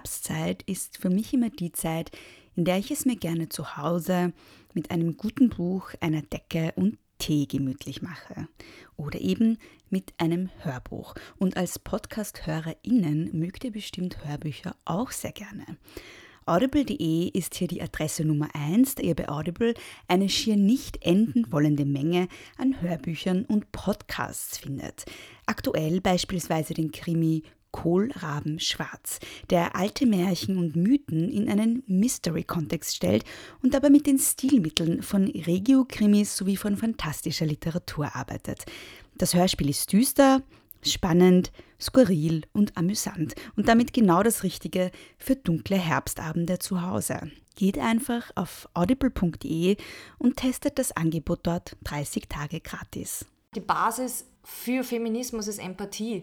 Herbstzeit ist für mich immer die Zeit, in der ich es mir gerne zu Hause mit einem guten Buch, einer Decke und Tee gemütlich mache. Oder eben mit einem Hörbuch. Und als Podcast-HörerInnen mögt ihr bestimmt Hörbücher auch sehr gerne. Audible.de ist hier die Adresse Nummer 1, da ihr bei Audible eine schier nicht enden wollende Menge an Hörbüchern und Podcasts findet. Aktuell beispielsweise den Krimi Kohlraben Schwarz, der alte Märchen und Mythen in einen Mystery-Kontext stellt und dabei mit den Stilmitteln von Regio-Krimis sowie von fantastischer Literatur arbeitet. Das Hörspiel ist düster, spannend, skurril und amüsant und damit genau das Richtige für dunkle Herbstabende zu Hause. Geht einfach auf audible.de und testet das Angebot dort 30 Tage gratis. Die Basis für Feminismus ist Empathie.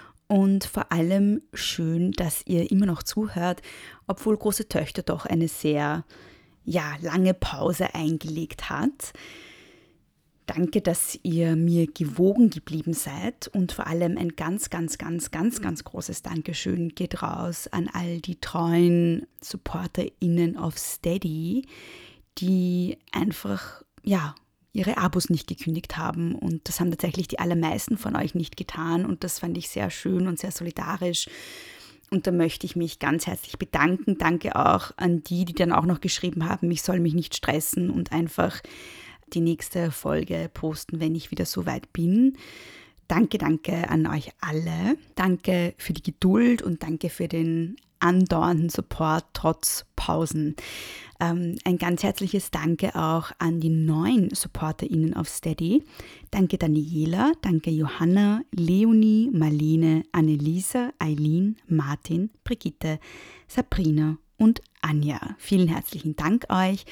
und vor allem schön, dass ihr immer noch zuhört, obwohl große Töchter doch eine sehr ja, lange Pause eingelegt hat. Danke, dass ihr mir gewogen geblieben seid und vor allem ein ganz, ganz, ganz, ganz, ganz großes Dankeschön geht raus an all die treuen SupporterInnen auf Steady, die einfach, ja, ihre Abos nicht gekündigt haben. Und das haben tatsächlich die allermeisten von euch nicht getan. Und das fand ich sehr schön und sehr solidarisch. Und da möchte ich mich ganz herzlich bedanken. Danke auch an die, die dann auch noch geschrieben haben, ich soll mich nicht stressen und einfach die nächste Folge posten, wenn ich wieder so weit bin. Danke, danke an euch alle. Danke für die Geduld und danke für den andauernden Support trotz Pausen. Ähm, ein ganz herzliches Danke auch an die neuen SupporterInnen auf Steady. Danke Daniela, danke Johanna, Leonie, Marlene, Annelisa, Eileen, Martin, Brigitte, Sabrina und Anja. Vielen herzlichen Dank euch.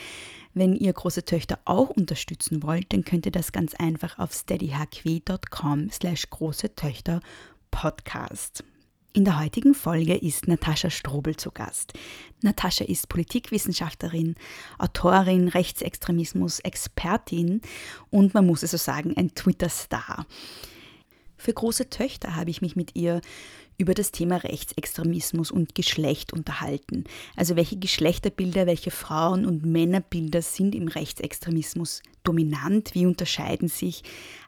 Wenn ihr große Töchter auch unterstützen wollt, dann könnt ihr das ganz einfach auf steadyhq.com slash große Töchter Podcast. In der heutigen Folge ist Natascha Strobel zu Gast. Natascha ist Politikwissenschaftlerin, Autorin, Rechtsextremismus, Expertin und man muss es so sagen, ein Twitter-Star. Für große Töchter habe ich mich mit ihr über das Thema Rechtsextremismus und Geschlecht unterhalten. Also welche Geschlechterbilder, welche Frauen- und Männerbilder sind im Rechtsextremismus dominant? Wie unterscheiden sich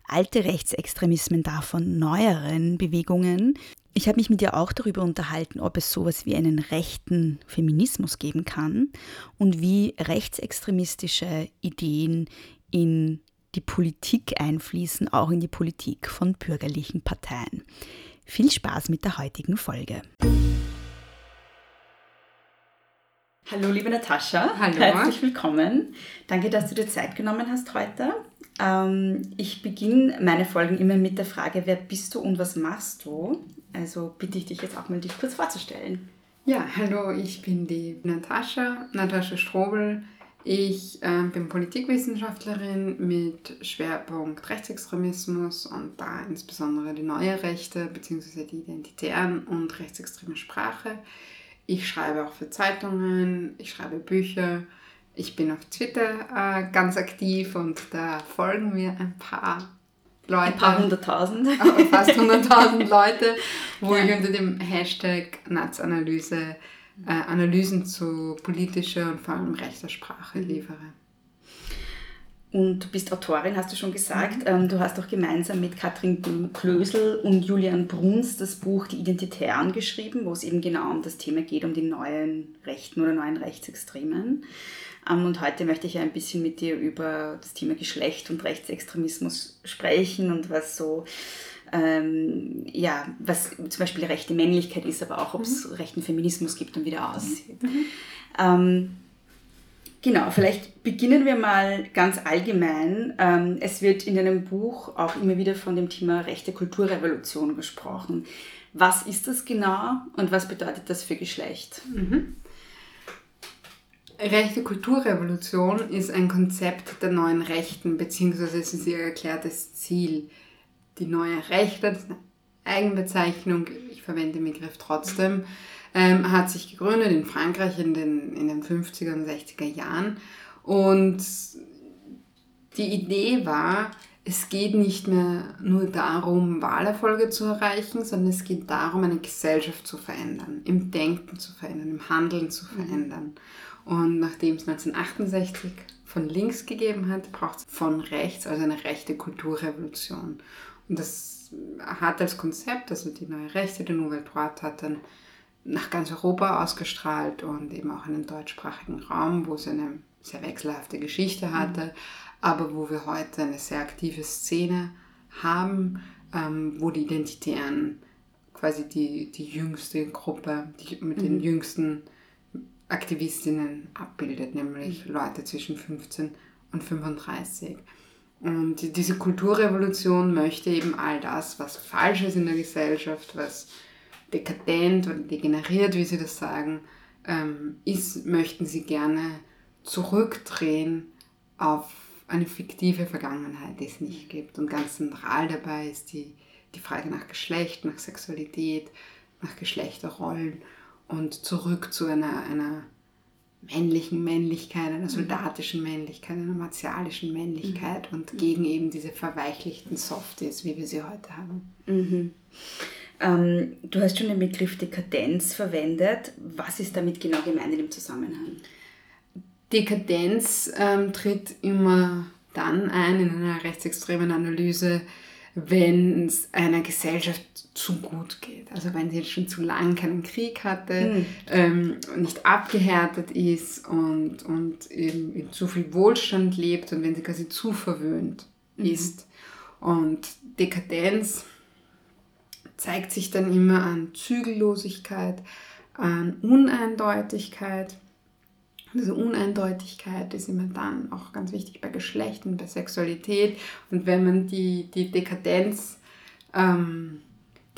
alte Rechtsextremismen da von neueren Bewegungen? Ich habe mich mit ihr auch darüber unterhalten, ob es sowas wie einen rechten Feminismus geben kann und wie rechtsextremistische Ideen in die Politik einfließen, auch in die Politik von bürgerlichen Parteien. Viel Spaß mit der heutigen Folge. Hallo, liebe Natascha. Hallo. Herzlich willkommen. Danke, dass du dir Zeit genommen hast heute. Ähm, ich beginne meine Folgen immer mit der Frage, wer bist du und was machst du? Also bitte ich dich jetzt auch mal, dich kurz vorzustellen. Ja, hallo, ich bin die Natascha, Natascha Strobel. Ich äh, bin Politikwissenschaftlerin mit Schwerpunkt Rechtsextremismus und da insbesondere die neue Rechte bzw. die identitären und rechtsextreme Sprache. Ich schreibe auch für Zeitungen, ich schreibe Bücher, ich bin auf Twitter äh, ganz aktiv und da folgen mir ein paar Leute. Ein paar hunderttausend. Fast hunderttausend Leute, wo ja. ich unter dem Hashtag Netzanalyse äh, Analysen zu politischer und vor allem rechter Sprache liefere. und du bist Autorin, hast du schon gesagt. Mhm. Du hast auch gemeinsam mit Katrin Klösel und Julian Bruns das Buch Die Identitären geschrieben, wo es eben genau um das Thema geht, um die neuen Rechten oder neuen Rechtsextremen. Ähm, und heute möchte ich ein bisschen mit dir über das Thema Geschlecht und Rechtsextremismus sprechen und was so ähm, ja, was zum Beispiel rechte Männlichkeit ist, aber auch ob es mhm. rechten Feminismus gibt und wie der aussieht. Mhm. Ähm, Genau, vielleicht beginnen wir mal ganz allgemein. Ähm, es wird in deinem Buch auch immer wieder von dem Thema rechte Kulturrevolution gesprochen. Was ist das genau und was bedeutet das für Geschlecht? Mhm. Rechte Kulturrevolution ist ein Konzept der neuen Rechten, beziehungsweise es ist ihr erklärtes Ziel. Die neue Rechte, das ist eine Eigenbezeichnung, ich verwende den Begriff trotzdem, ähm, hat sich gegründet in Frankreich in den, in den 50er und 60er Jahren. Und die Idee war, es geht nicht mehr nur darum, Wahlerfolge zu erreichen, sondern es geht darum, eine Gesellschaft zu verändern, im Denken zu verändern, im Handeln zu verändern. Und nachdem es 1968 von links gegeben hat, braucht es von rechts, also eine rechte Kulturrevolution. Und das hat als Konzept, also die neue Rechte, die Nouvelle Droite, hat dann nach ganz Europa ausgestrahlt und eben auch in den deutschsprachigen Raum, wo es eine sehr wechselhafte Geschichte mhm. hatte, mhm. aber wo wir heute eine sehr aktive Szene haben, ähm, wo die Identitären quasi die, die jüngste Gruppe, die mit mhm. den jüngsten Aktivistinnen abbildet, nämlich mhm. Leute zwischen 15 und 35. Und diese Kulturrevolution möchte eben all das, was falsch ist in der Gesellschaft, was dekadent oder degeneriert, wie Sie das sagen, ähm, ist, möchten Sie gerne zurückdrehen auf eine fiktive Vergangenheit, die es nicht gibt. Und ganz zentral dabei ist die, die Frage nach Geschlecht, nach Sexualität, nach Geschlechterrollen und zurück zu einer, einer männlichen Männlichkeit, einer mhm. soldatischen Männlichkeit, einer martialischen Männlichkeit mhm. und gegen eben diese verweichlichten Softies, wie wir sie heute haben. Mhm. Ähm, du hast schon den Begriff Dekadenz verwendet. Was ist damit genau gemeint in dem Zusammenhang? Dekadenz ähm, tritt immer dann ein in einer rechtsextremen Analyse, wenn es einer Gesellschaft zu gut geht. Also wenn sie jetzt schon zu lange keinen Krieg hatte, mhm. ähm, nicht abgehärtet ist und, und eben in zu viel Wohlstand lebt und wenn sie quasi zu verwöhnt mhm. ist. Und Dekadenz zeigt sich dann immer an Zügellosigkeit, an Uneindeutigkeit. Diese Uneindeutigkeit ist immer dann auch ganz wichtig bei Geschlecht und bei Sexualität. Und wenn man die, die Dekadenz ähm,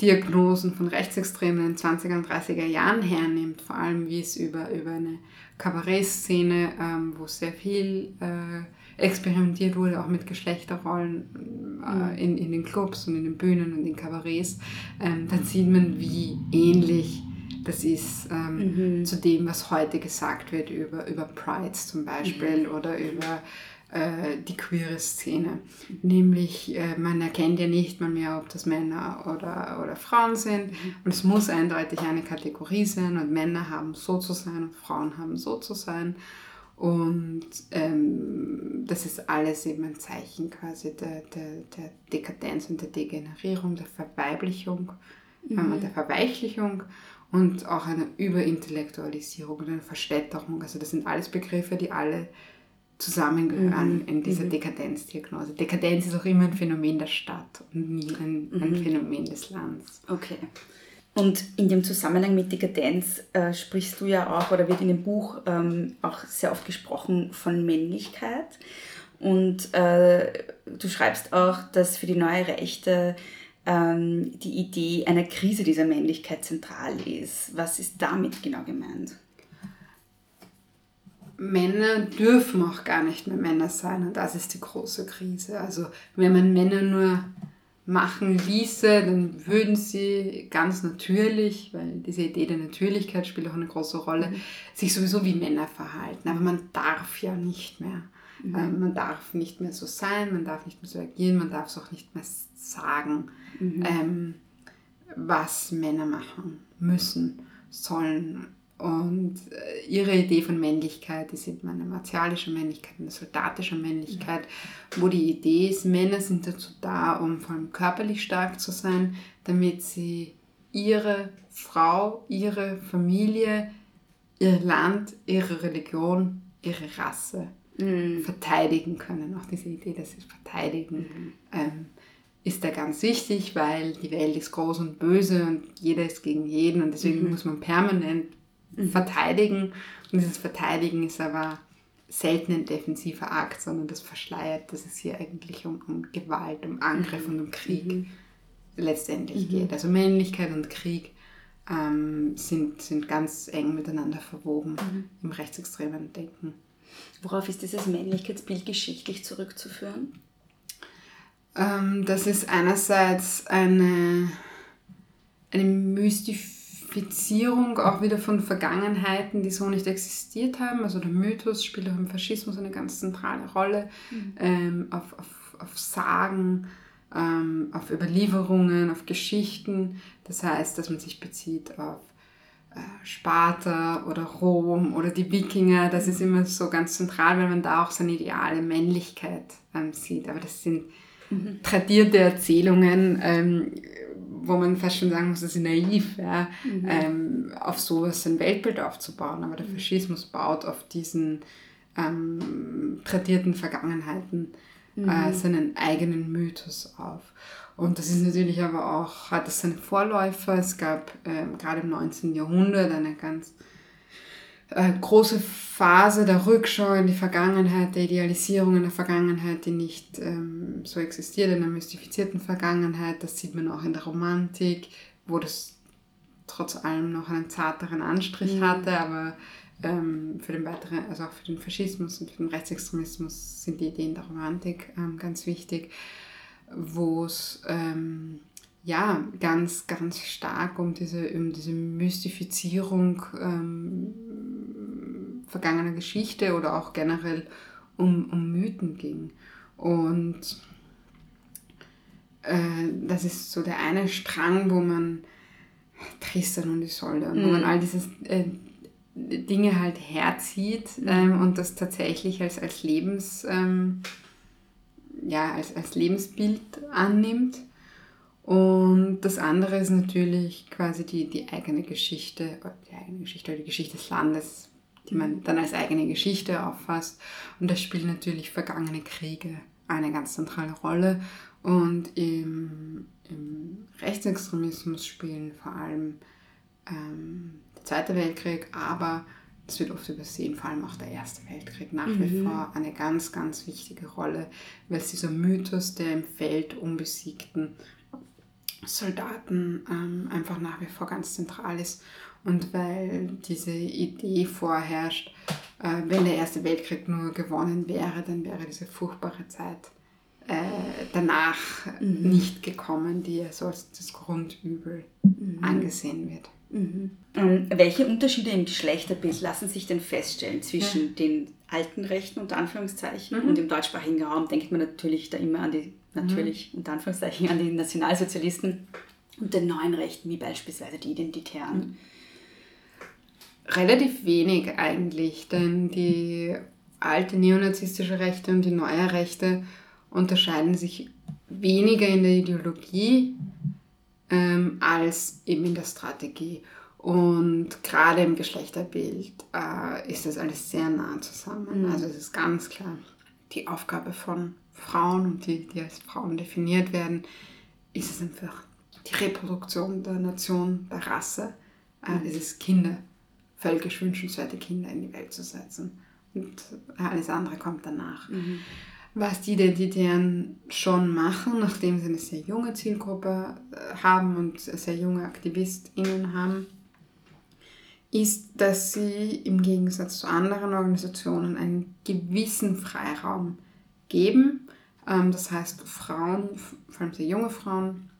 Diagnosen von Rechtsextremen in den 20er und 30er Jahren hernimmt, vor allem wie es über, über eine Kabarettszene, ähm, wo sehr viel äh, experimentiert wurde, auch mit Geschlechterrollen äh, in, in den Clubs und in den Bühnen und in Kabarets, ähm, dann sieht man, wie ähnlich das ist ähm, mhm. zu dem, was heute gesagt wird über, über Prides zum Beispiel mhm. oder über äh, die queere Szene. Nämlich, äh, man erkennt ja nicht mal mehr, ob das Männer oder, oder Frauen sind. Mhm. Und es muss eindeutig eine Kategorie sein und Männer haben so zu sein und Frauen haben so zu sein. Und ähm, das ist alles eben ein Zeichen quasi der, der, der Dekadenz und der Degenerierung, der Verweiblichung mhm. ähm, und der Verweichlichung und auch einer Überintellektualisierung und einer Verstädterung. Also das sind alles Begriffe, die alle zusammengehören mhm. in dieser mhm. Dekadenzdiagnose. Dekadenz ist auch immer ein Phänomen der Stadt und nie ein, ein mhm. Phänomen des Landes. Okay. Und in dem Zusammenhang mit Dekadenz äh, sprichst du ja auch, oder wird in dem Buch ähm, auch sehr oft gesprochen von Männlichkeit. Und äh, du schreibst auch, dass für die neue Rechte ähm, die Idee einer Krise dieser Männlichkeit zentral ist. Was ist damit genau gemeint? Männer dürfen auch gar nicht mehr Männer sein und das ist die große Krise. Also wenn man Männer nur machen ließe, dann würden sie ganz natürlich, weil diese Idee der Natürlichkeit spielt auch eine große Rolle, mhm. sich sowieso wie Männer verhalten. Aber man darf ja nicht mehr. Mhm. Ähm, man darf nicht mehr so sein, man darf nicht mehr so agieren, man darf es auch nicht mehr sagen, mhm. ähm, was Männer machen müssen, sollen. Und äh, ihre Idee von Männlichkeit ist eben eine martialische Männlichkeit, eine soldatische Männlichkeit, wo die Idee ist, Männer sind dazu da, um vor allem körperlich stark zu sein, damit sie ihre Frau, ihre Familie, ihr Land, ihre Religion, ihre Rasse Mhm. verteidigen können. Auch diese Idee, dass sie verteidigen, ähm, ist da ganz wichtig, weil die Welt ist groß und böse und jeder ist gegen jeden und deswegen muss man permanent verteidigen. Und dieses Verteidigen ist aber selten ein defensiver Akt, sondern das verschleiert, dass es hier eigentlich um, um Gewalt, um Angriff und um Krieg letztendlich geht. Also Männlichkeit und Krieg ähm, sind, sind ganz eng miteinander verwoben im rechtsextremen Denken. Worauf ist dieses Männlichkeitsbild geschichtlich zurückzuführen? Ähm, das ist einerseits eine, eine Mystifizierung auch wieder von Vergangenheiten, die so nicht existiert haben. Also der Mythos spielt auch im Faschismus eine ganz zentrale Rolle. Ähm, auf, auf, auf Sagen, ähm, auf Überlieferungen, auf Geschichten. Das heißt, dass man sich bezieht auf Sparta oder Rom oder die Wikinger. Das ist immer so ganz zentral, weil man da auch seine ideale Männlichkeit ähm, sieht. Aber das sind tradierte Erzählungen, ähm, wo man fast schon sagen muss, das ist naiv, ja, ähm, auf sowas ein Weltbild aufzubauen. Aber der Faschismus baut auf diesen ähm, tradierten Vergangenheiten äh, seinen eigenen Mythos auf. Und das ist natürlich aber auch, hat es seine Vorläufer. Es gab ähm, gerade im 19. Jahrhundert eine ganz äh, große Phase der Rückschau in die Vergangenheit, der Idealisierung in der Vergangenheit, die nicht ähm, so existiert, in der mystifizierten Vergangenheit. Das sieht man auch in der Romantik, wo das trotz allem noch einen zarteren Anstrich hatte, aber ähm, für den weiteren, also auch für den Faschismus und für den Rechtsextremismus sind die Ideen der Romantik ähm, ganz wichtig, wo es ähm, ja ganz, ganz stark um diese, um diese Mystifizierung ähm, vergangener Geschichte oder auch generell um, um Mythen ging. Und äh, das ist so der eine Strang, wo man Tristan und Isolde, und wo man all diese äh, Dinge halt herzieht ähm, und das tatsächlich als, als Lebens, ähm, ja, als, als Lebensbild annimmt. Und das andere ist natürlich quasi die, die eigene Geschichte, die eigene Geschichte oder die Geschichte des Landes, die man dann als eigene Geschichte auffasst. Und da spielen natürlich vergangene Kriege eine ganz zentrale Rolle. Und im, im Rechtsextremismus spielen vor allem ähm, der Zweite Weltkrieg, aber das wird oft übersehen, vor allem auch der Erste Weltkrieg nach wie vor eine ganz, ganz wichtige Rolle, weil es dieser Mythos der im Feld unbesiegten Soldaten ähm, einfach nach wie vor ganz zentral ist und weil diese Idee vorherrscht, äh, wenn der Erste Weltkrieg nur gewonnen wäre, dann wäre diese furchtbare Zeit äh, danach nicht gekommen, die ja so als das Grundübel angesehen wird. Ähm, welche Unterschiede im Geschlechterbild lassen sich denn feststellen zwischen den alten Rechten unter Anführungszeichen und im deutschsprachigen Raum? Denkt man natürlich da immer an die, natürlich unter Anführungszeichen, an die Nationalsozialisten und den neuen Rechten, wie beispielsweise die Identitären. Relativ wenig eigentlich, denn die alte neonazistische Rechte und die neue Rechte unterscheiden sich weniger in der Ideologie ähm, als eben in der Strategie. Und gerade im Geschlechterbild äh, ist das alles sehr nah zusammen. Also es ist ganz klar, die Aufgabe von Frauen und die, die als Frauen definiert werden, ist es einfach die Reproduktion der Nation, der Rasse, äh, es ist Kinder, völkisch wünschenswerte Kinder in die Welt zu setzen. Und alles andere kommt danach. Was die Identitären schon machen, nachdem sie eine sehr junge Zielgruppe äh, haben und sehr junge AktivistInnen haben, ist, dass sie im Gegensatz zu anderen Organisationen einen gewissen Freiraum geben. Ähm, das heißt, Frauen, vor allem sehr junge Frauen,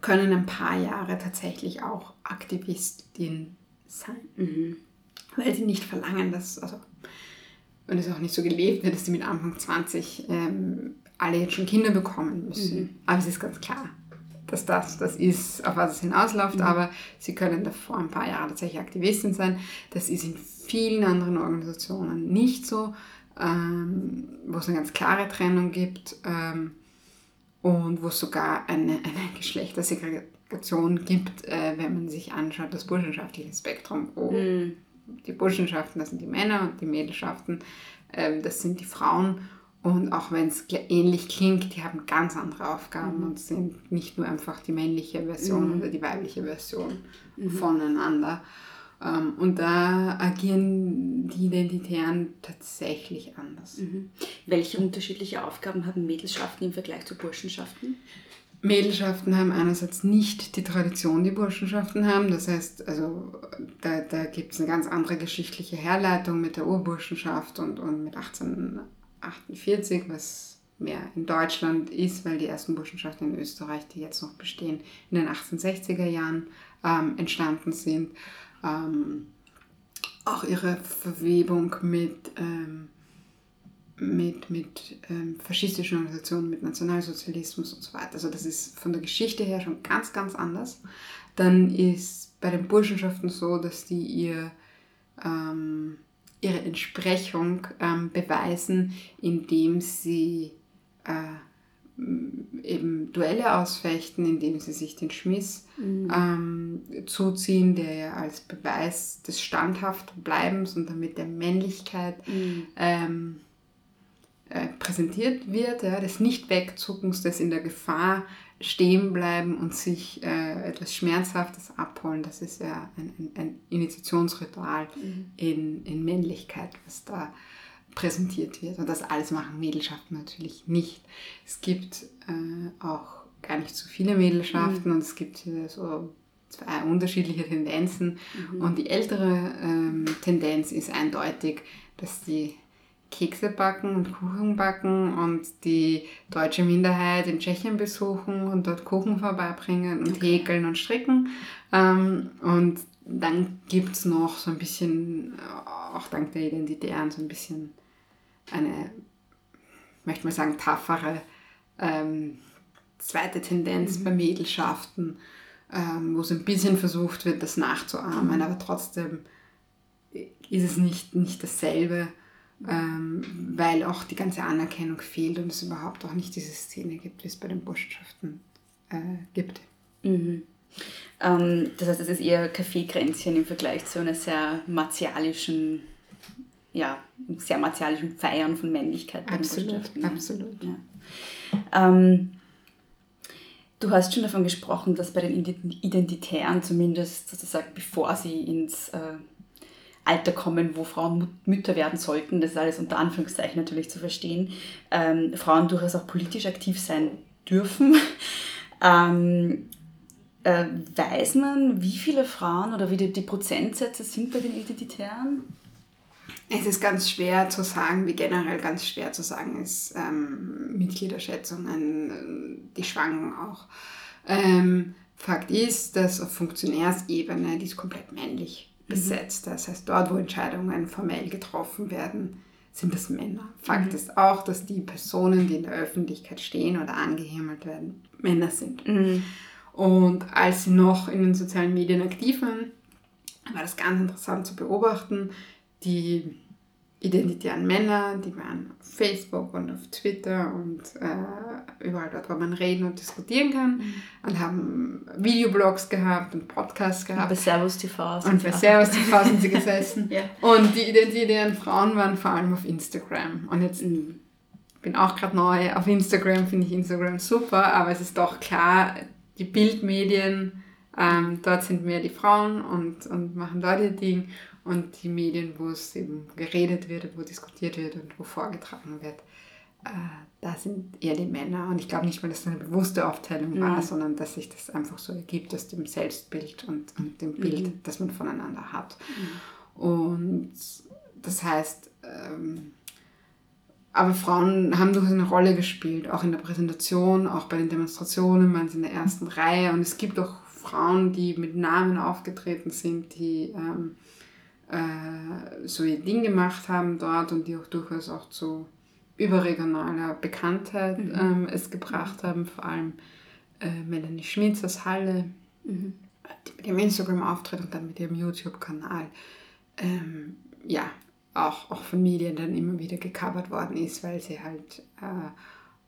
können ein paar Jahre tatsächlich auch Aktivistin sein. Weil sie nicht verlangen, dass, also, und es auch nicht so gelebt wird, dass sie mit Anfang 20 ähm, alle jetzt schon Kinder bekommen müssen. Aber es ist ganz klar, dass das das ist, auf was es hinausläuft, mhm. aber sie können davor ein paar Jahre tatsächlich Aktivistin sein. Das ist in vielen anderen Organisationen nicht so, ähm, wo es eine ganz klare Trennung gibt ähm, und wo es sogar eine, eine Geschlechtersegregation gibt, äh, wenn man sich anschaut, das burschenschaftliche Spektrum, wo mhm. Die Burschenschaften, das sind die Männer und die Mädelschaften, äh, das sind die Frauen und auch wenn es ähnlich klingt, die haben ganz andere Aufgaben mhm. und sind nicht nur einfach die männliche Version mhm. oder die weibliche Version mhm. voneinander. Ähm, und da agieren die Identitären tatsächlich anders. Mhm. Welche unterschiedliche Aufgaben haben Mädelschaften im Vergleich zu Burschenschaften? Mädelschaften haben einerseits nicht die Tradition, die Burschenschaften haben. Das heißt, also da, da gibt es eine ganz andere geschichtliche Herleitung mit der Urburschenschaft und, und mit 18 48, was mehr in Deutschland ist, weil die ersten Burschenschaften in Österreich, die jetzt noch bestehen, in den 1860er Jahren ähm, entstanden sind. Ähm, auch ihre Verwebung mit, ähm, mit, mit ähm, faschistischen Organisationen, mit Nationalsozialismus und so weiter. Also das ist von der Geschichte her schon ganz, ganz anders. Dann ist bei den Burschenschaften so, dass die ihr ähm, ihre Entsprechung ähm, beweisen, indem sie äh, eben Duelle ausfechten, indem sie sich den Schmiss mhm. ähm, zuziehen, der ja als Beweis des Standhaftbleibens und damit der Männlichkeit mhm. ähm, äh, präsentiert wird, ja, des Nicht-Wegzuckens, des in der Gefahr stehen bleiben und sich äh, etwas Schmerzhaftes abholen. Das ist ja ein, ein, ein Initiationsritual mhm. in, in Männlichkeit, was da präsentiert wird. Und das alles machen Mädelschaften natürlich nicht. Es gibt äh, auch gar nicht so viele Mädelschaften mhm. und es gibt hier so zwei unterschiedliche Tendenzen. Mhm. Und die ältere ähm, Tendenz ist eindeutig, dass die Kekse backen und Kuchen backen und die deutsche Minderheit in Tschechien besuchen und dort Kuchen vorbeibringen und okay. häkeln und stricken. Ähm, und dann gibt es noch so ein bisschen, auch dank der Identitären, so ein bisschen eine, möchte man sagen, taffere ähm, zweite Tendenz mhm. bei Mädelschaften, ähm, wo es ein bisschen versucht wird, das nachzuahmen, aber trotzdem ist es nicht, nicht dasselbe ähm, weil auch die ganze Anerkennung fehlt und es überhaupt auch nicht diese Szene gibt, wie es bei den Burschenschaften äh, gibt. Mhm. Ähm, das heißt, es ist eher Kaffeekränzchen im Vergleich zu einer sehr martialischen, ja, sehr martialischen Feiern von Männlichkeit bei absolut, den Absolut, ja. Ähm, Du hast schon davon gesprochen, dass bei den Identitären zumindest sozusagen, bevor sie ins äh, Alter kommen, wo Frauen Mütter werden sollten, das ist alles unter Anführungszeichen natürlich zu verstehen, ähm, Frauen durchaus auch politisch aktiv sein dürfen. ähm, äh, weiß man, wie viele Frauen oder wie die, die Prozentsätze sind bei den Identitären? Es ist ganz schwer zu sagen, wie generell ganz schwer zu sagen ist. Ähm, Mitgliederschätzungen, die schwanken auch. Ähm, Fakt ist, dass auf Funktionärsebene, die komplett männlich besetzt. Das heißt, dort, wo Entscheidungen formell getroffen werden, sind es Männer. Fakt mhm. ist auch, dass die Personen, die in der Öffentlichkeit stehen oder angehimmelt werden, Männer sind. Mhm. Und als sie noch in den sozialen Medien aktiv waren, war das ganz interessant zu beobachten. Die identitären Männer, die waren auf Facebook und auf Twitter und äh, überall dort, wo man reden und diskutieren kann mhm. und haben Videoblogs gehabt und Podcasts gehabt. Und bei Servus TV. Und bei Servus TV sind sie gesessen. ja. Und die identitären Frauen waren vor allem auf Instagram. Und jetzt mhm. bin auch gerade neu auf Instagram, finde ich Instagram super, aber es ist doch klar, die Bildmedien, ähm, dort sind mehr die Frauen und, und machen dort ihr Ding und die Medien, wo es eben geredet wird, wo diskutiert wird und wo vorgetragen wird, äh, da sind eher die Männer. Und ich glaube nicht mal, dass das eine bewusste Aufteilung mhm. war, sondern dass sich das einfach so ergibt aus dem Selbstbild und, und dem Bild, mhm. das man voneinander hat. Mhm. Und das heißt, ähm, aber Frauen haben durchaus eine Rolle gespielt, auch in der Präsentation, auch bei den Demonstrationen, man ist in der ersten Reihe. Und es gibt auch Frauen, die mit Namen aufgetreten sind, die ähm, äh, so ihr Ding gemacht haben dort und die auch durchaus auch zu überregionaler Bekanntheit mhm. ähm, es gebracht haben, vor allem äh, Melanie Schmitz aus Halle, Mhm. die mit ihrem Instagram-Auftritt und dann mit ihrem YouTube-Kanal, ähm, ja, auch, auch von Medien dann immer wieder gecovert worden ist, weil sie halt äh,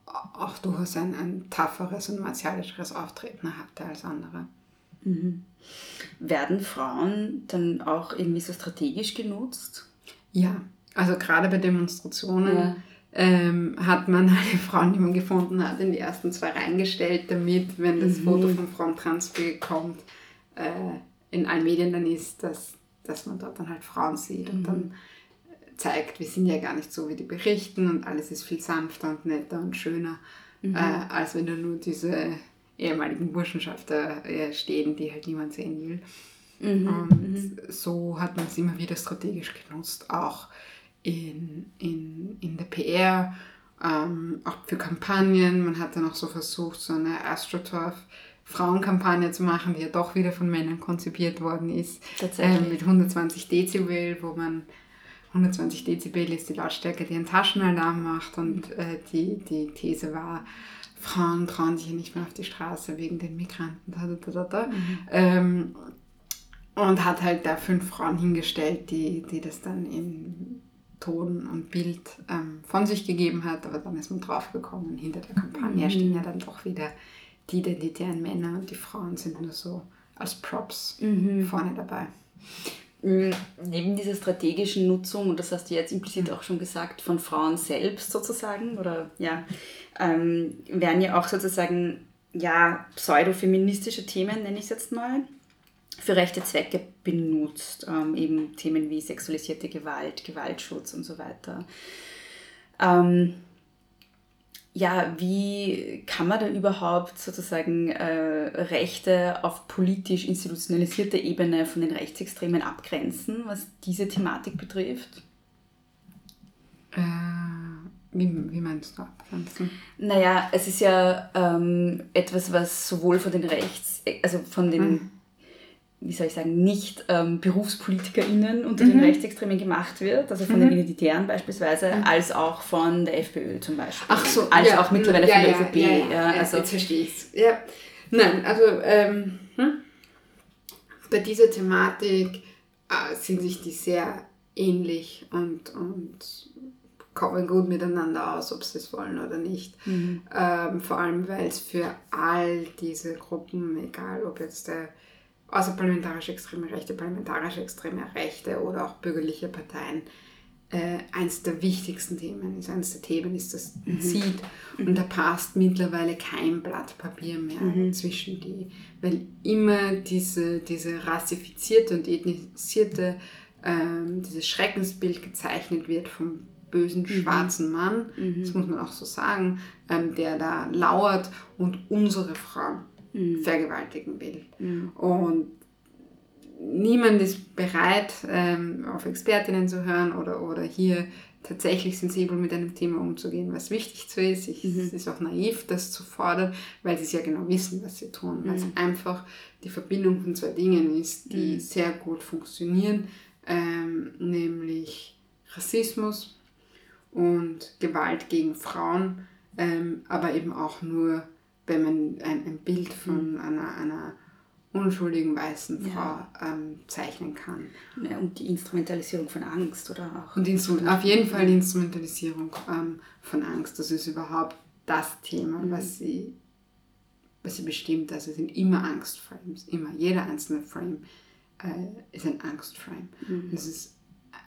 auch durchaus ein, ein tougheres und martialischeres Auftreten hatte als andere. Werden Frauen dann auch irgendwie so strategisch genutzt? Ja, also gerade bei Demonstrationen Ja. ähm, hat man alle Frauen, die man gefunden hat, in die ersten zwei reingestellt, damit, wenn das Foto vom Fronttransfer kommt, äh, in allen Medien dann ist, dass, dass man dort dann halt Frauen sieht und dann zeigt, wir sind ja gar nicht so, wie die berichten und alles ist viel sanfter und netter und schöner, äh, als wenn da nur diese ehemaligen Burschenschafter äh, stehen, die halt niemand sehen will. Und so hat man es immer wieder strategisch genutzt, auch in, in, in der PR, ähm, auch für Kampagnen. Man hat dann auch so versucht, so eine AstroTurf Frauenkampagne zu machen, die ja doch wieder von Männern konzipiert worden ist. Tatsächlich. Ähm, mit 120 Dezibel, wo man 120 Dezibel ist die Lautstärke, die einen Taschenalarm macht. Und äh, die, die These war, Frauen trauen sich ja nicht mehr auf die Straße wegen den Migranten. Da, da, da, da. Ähm, und hat halt da fünf Frauen hingestellt, die, die das dann in Ton und Bild ähm, von sich gegeben hat. Aber dann ist man draufgekommen, hinter der Kampagne stehen ja dann doch wieder die identitären Männer und die Frauen sind nur so als Props vorne dabei. Mm, Neben dieser strategischen Nutzung, und das hast du jetzt implizit auch schon gesagt, von Frauen selbst sozusagen, oder ja, ähm, werden ja auch sozusagen ja, pseudofeministische Themen, nenne ich es jetzt mal, für rechte Zwecke benutzt. Ähm, eben Themen wie sexualisierte Gewalt, Gewaltschutz und so weiter. Ähm, ja, wie kann man da überhaupt sozusagen äh, Rechte auf politisch institutionalisierter Ebene von den Rechtsextremen abgrenzen, was diese Thematik betrifft? Äh, wie, wie meinst du abgrenzen? Naja, es ist ja ähm, etwas, was sowohl von den Rechts, also von den, wie soll ich sagen, nicht ähm, BerufspolitikerInnen unter den Rechtsextremen gemacht wird, also von den Identitären beispielsweise, als auch von der FPÖ zum Beispiel. Ach so, als ja, auch mittlerweile ja, von der ja, ÖVP. Ja, Ja, ja, ja, also, jetzt verstehe ich es. Ja. Nein, also ähm, hm? bei dieser Thematik äh, sind sich die sehr ähnlich und, und kommen gut miteinander aus, ob sie es wollen oder nicht. Mhm. Ähm, vor allem, weil es für all diese Gruppen, egal ob jetzt der außerparlamentarische extreme Rechte, parlamentarische extreme Rechte oder auch bürgerliche Parteien, äh, eins der wichtigsten Themen ist, eines der Themen ist das Zid und da passt mittlerweile kein Blatt Papier mehr zwischen die, weil immer diese, diese rassifizierte und ethnisierte, ähm, dieses Schreckensbild gezeichnet wird vom bösen schwarzen Mann, das muss man auch so sagen, ähm, der da lauert und unsere Frauen vergewaltigen will. Und niemand ist bereit, ähm, auf Expertinnen zu hören oder, oder hier tatsächlich sensibel mit einem Thema umzugehen, was wichtig zu ist. Ich, Es ist auch naiv, das zu fordern, weil sie es ja genau wissen, was sie tun. Weil es einfach die Verbindung von zwei Dingen ist, die sehr gut funktionieren, ähm, nämlich Rassismus und Gewalt gegen Frauen, ähm, aber eben auch nur, wenn man ein, ein Bild von einer, einer unschuldigen weißen Frau ähm, zeichnen kann. ja, und die Instrumentalisierung von Angst oder auch. Und Instru auf jeden Fall die Instrumentalisierung ähm, von Angst. Das ist überhaupt das Thema, was, sie, was sie bestimmt. Also es sind immer Angstframes. Immer. Jeder einzelne Frame äh, ist ein Angstframe. Und es ist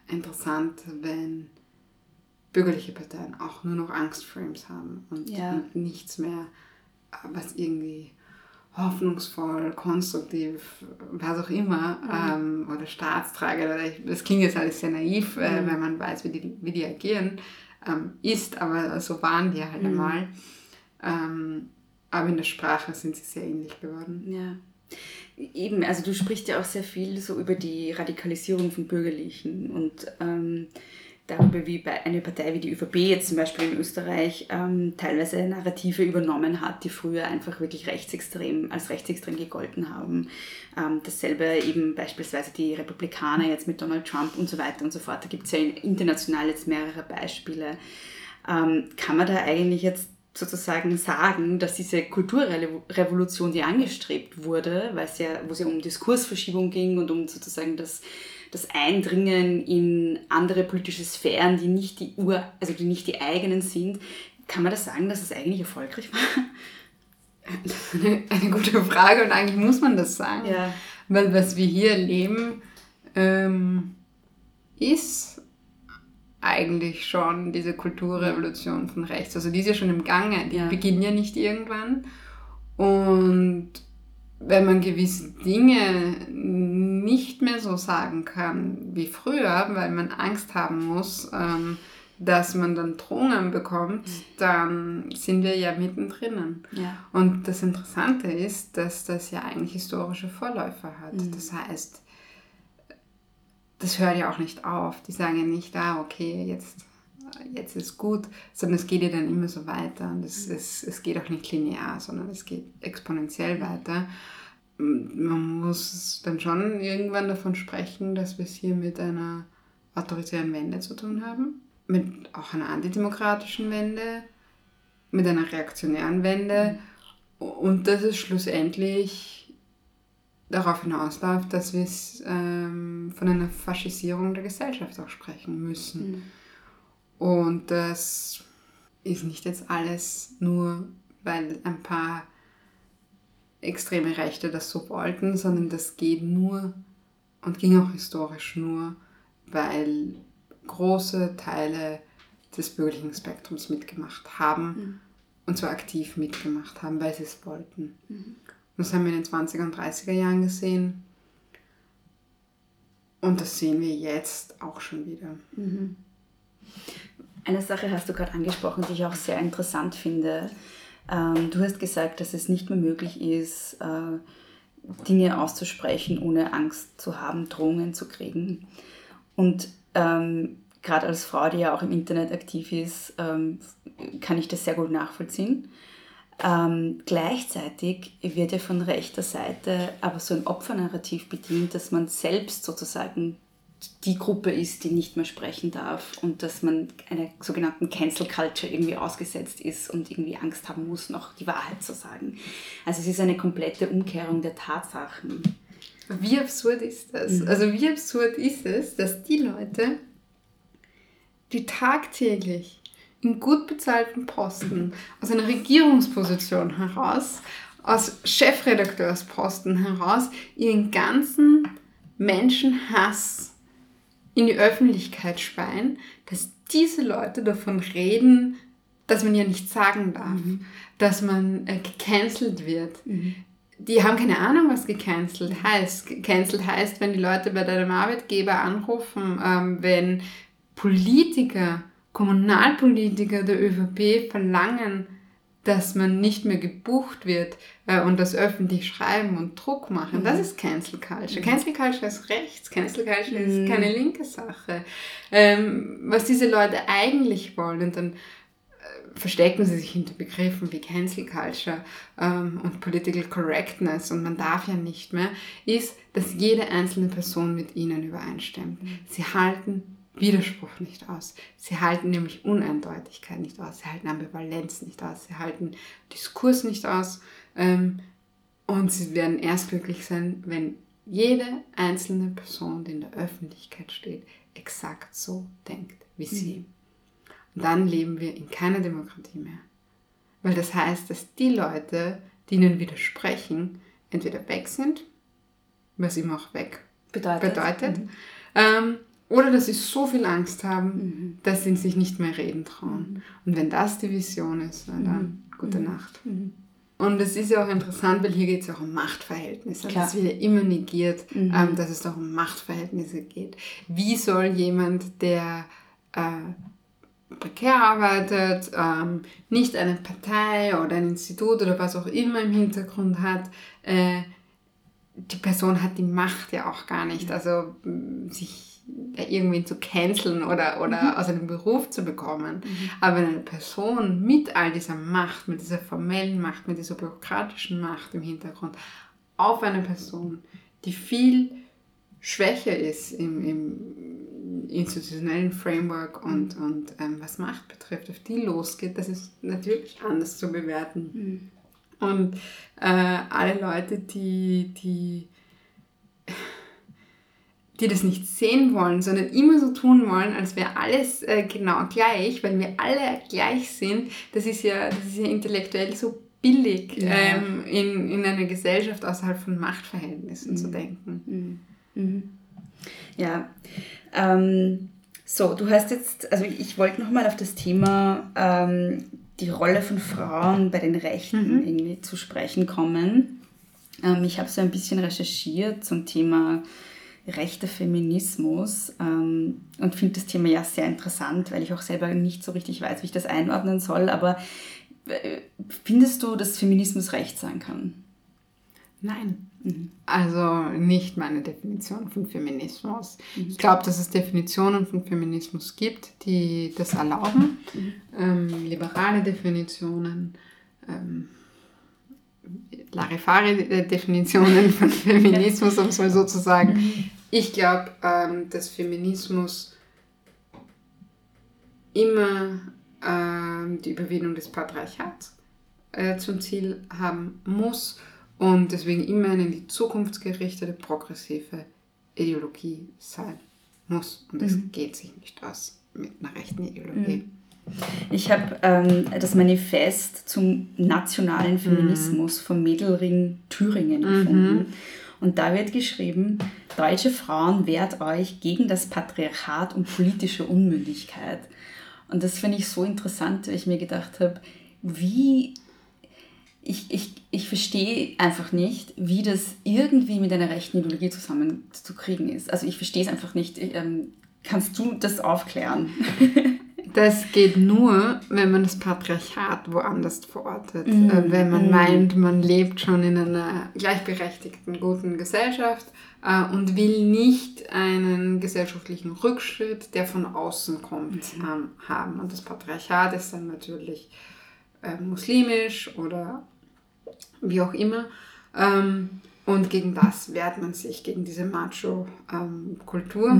interessant, wenn bürgerliche Parteien auch nur noch Angstframes haben und, Ja. und nichts mehr, was irgendwie hoffnungsvoll, konstruktiv, was auch immer, ähm, oder staatstragend, oder ich, das klingt jetzt alles sehr naiv, äh, wenn man weiß, wie die, wie die agieren, ähm, ist, aber so waren die halt einmal. Ähm, aber in der Sprache sind sie sehr ähnlich geworden. Ja. Eben, also du sprichst ja auch sehr viel so über die Radikalisierung von Bürgerlichen und ähm, darüber, wie bei einer Partei wie die ÖVP jetzt zum Beispiel in Österreich ähm, teilweise Narrative übernommen hat, die früher einfach wirklich rechtsextrem, als rechtsextrem gegolten haben. Ähm, dasselbe eben beispielsweise die Republikaner jetzt mit Donald Trump und so weiter und so fort. Da gibt es ja international jetzt mehrere Beispiele. Ähm, kann man da eigentlich jetzt sozusagen sagen, dass diese Kulturrevolution, die angestrebt wurde, ja, wo es ja um Diskursverschiebung ging und um sozusagen das, das Eindringen in andere politische Sphären, die nicht die Ur, also die nicht die eigenen sind, kann man das sagen, dass es eigentlich erfolgreich war? Eine, eine gute Frage und eigentlich muss man das sagen. Ja. Weil was wir hier erleben, ähm, ist eigentlich schon diese Kulturrevolution von rechts. Also die ist ja schon im Gange, die Ja. beginnt ja nicht irgendwann. Und wenn man gewisse Dinge nicht mehr so sagen kann wie früher, weil man Angst haben muss, ähm, dass man dann Drohungen bekommt, dann sind wir ja mittendrin. Ja. Und das Interessante ist, dass das ja eigentlich historische Vorläufer hat. Das heißt, das hört ja auch nicht auf. Die sagen ja nicht, ah, okay, jetzt, jetzt ist gut, sondern es geht ja dann immer so weiter. Und es, es, es geht auch nicht linear, sondern es geht exponentiell weiter. Man muss dann schon irgendwann davon sprechen, dass wir es hier mit einer autoritären Wende zu tun haben, mit auch einer antidemokratischen Wende, mit einer reaktionären Wende und dass es schlussendlich darauf hinausläuft, dass wir es, ähm, von einer Faschisierung der Gesellschaft auch sprechen müssen. Und das ist nicht jetzt alles nur, weil ein paar extreme Rechte das so wollten, sondern das geht nur und ging auch historisch nur, weil große Teile des bürgerlichen Spektrums mitgemacht haben und zwar aktiv mitgemacht haben, weil sie es wollten. Und das haben wir in den 20er und 30er Jahren gesehen. Und das sehen wir jetzt auch schon wieder. Eine Sache hast du gerade angesprochen, die ich auch sehr interessant finde. Ähm, du hast gesagt, dass es nicht mehr möglich ist, äh, Dinge auszusprechen, ohne Angst zu haben, Drohungen zu kriegen. Und ähm, gerade als Frau, die ja auch im Internet aktiv ist, ähm, kann ich das sehr gut nachvollziehen. Ähm, gleichzeitig wird ja von rechter Seite aber so ein Opfernarrativ bedient, dass man selbst sozusagen die Gruppe ist, die nicht mehr sprechen darf und dass man einer sogenannten Cancel Culture irgendwie ausgesetzt ist und irgendwie Angst haben muss, noch die Wahrheit zu sagen. Also es ist eine komplette Umkehrung der Tatsachen. Wie absurd ist das? Also wie absurd ist es, dass die Leute, die tagtäglich in gut bezahlten Posten aus einer Regierungsposition heraus, aus Chefredakteursposten heraus, ihren ganzen Menschenhass in die Öffentlichkeit speien, dass diese Leute davon reden, dass man ja nichts sagen darf, dass man äh, gecancelt wird. Die haben keine Ahnung, was gecancelt heißt. Gecancelt heißt, wenn die Leute bei deinem Arbeitgeber anrufen, ähm, wenn Politiker, Kommunalpolitiker der ÖVP verlangen, dass man nicht mehr gebucht wird äh, und das öffentlich schreiben und Druck machen. Das ist Cancel Culture. Cancel Culture ist rechts, Cancel Culture ist keine linke Sache. Ähm, was diese Leute eigentlich wollen, und dann äh, verstecken sie sich hinter Begriffen wie Cancel Culture ähm, und Political Correctness und man darf ja nicht mehr, ist, dass jede einzelne Person mit ihnen übereinstimmt. Sie halten Widerspruch nicht aus. Sie halten nämlich Uneindeutigkeit nicht aus. Sie halten Ambivalenz nicht aus. Sie halten Diskurs nicht aus. Ähm, und sie werden erst glücklich sein, wenn jede einzelne Person, die in der Öffentlichkeit steht, exakt so denkt wie sie. Und dann leben wir in keiner Demokratie mehr. Weil das heißt, dass die Leute, die ihnen widersprechen, entweder weg sind, was immer auch weg Bedeutet. bedeutet, ähm, oder dass sie so viel Angst haben, dass sie sich nicht mehr reden trauen. Und wenn das die Vision ist, na dann gute Nacht. Und es ist ja auch interessant, weil hier geht es ja auch um Machtverhältnisse. Klar. Das wird ja immer negiert, ähm, dass es doch um Machtverhältnisse geht. Wie soll jemand, der äh, prekär arbeitet, ähm, nicht eine Partei oder ein Institut oder was auch immer im Hintergrund hat, äh, die Person hat die Macht ja auch gar nicht. Also sich ja, irgendwen zu canceln oder, oder aus einem Beruf zu bekommen. Aber wenn eine Person mit all dieser Macht, mit dieser formellen Macht, mit dieser bürokratischen Macht im Hintergrund auf eine Person, die viel schwächer ist im, im, institutionellen Framework und, und ähm, was Macht betrifft, auf die losgeht, das ist natürlich anders zu bewerten. Und äh, alle Leute, die, die, die das nicht sehen wollen, sondern immer so tun wollen, als wäre alles äh, genau gleich, weil wir alle gleich sind, das ist ja, das ist ja intellektuell so billig, Ja. ähm, in, in einer Gesellschaft außerhalb von Machtverhältnissen zu denken. Ja, ähm, so, du hast jetzt, also ich wollte nochmal auf das Thema ähm, die Rolle von Frauen bei den Rechten irgendwie zu sprechen kommen. Ähm, ich habe so ein bisschen recherchiert zum Thema rechter Feminismus ähm, und finde das Thema ja sehr interessant, weil ich auch selber nicht so richtig weiß, wie ich das einordnen soll. Aber äh, findest du, dass Feminismus recht sein kann? Nein. Also nicht meine Definition von Feminismus. Ich glaube, dass es Definitionen von Feminismus gibt, die das erlauben. Ähm, liberale Definitionen, ähm, Larifari-Definitionen von Feminismus, um es mal so zu sagen. Ich glaube, ähm, dass Feminismus immer ähm, die Überwindung des Patriarchats äh, zum Ziel haben muss und deswegen immer eine in die Zukunft gerichtete, progressive Ideologie sein muss. Und das geht sich nicht aus mit einer rechten Ideologie. Ich habe ähm, das Manifest zum nationalen Feminismus vom Mädelring Thüringen gefunden. Und da wird geschrieben, deutsche Frauen wehrt euch gegen das Patriarchat und politische Unmündigkeit. Und das finde ich so interessant, weil ich mir gedacht habe, wie ich, ich, ich verstehe einfach nicht, wie das irgendwie mit einer rechten Ideologie zusammenzukriegen ist. Also ich verstehe es einfach nicht. Ich, ähm, kannst du das aufklären? Das geht nur, wenn man das Patriarchat woanders verortet. Äh, wenn man meint, man lebt schon in einer gleichberechtigten, guten Gesellschaft äh, und will nicht einen gesellschaftlichen Rückschritt, der von außen kommt, ähm, haben. Und das Patriarchat ist dann natürlich äh, muslimisch oder wie auch immer. Ähm, und gegen das wehrt man sich, gegen diese Macho-Kultur.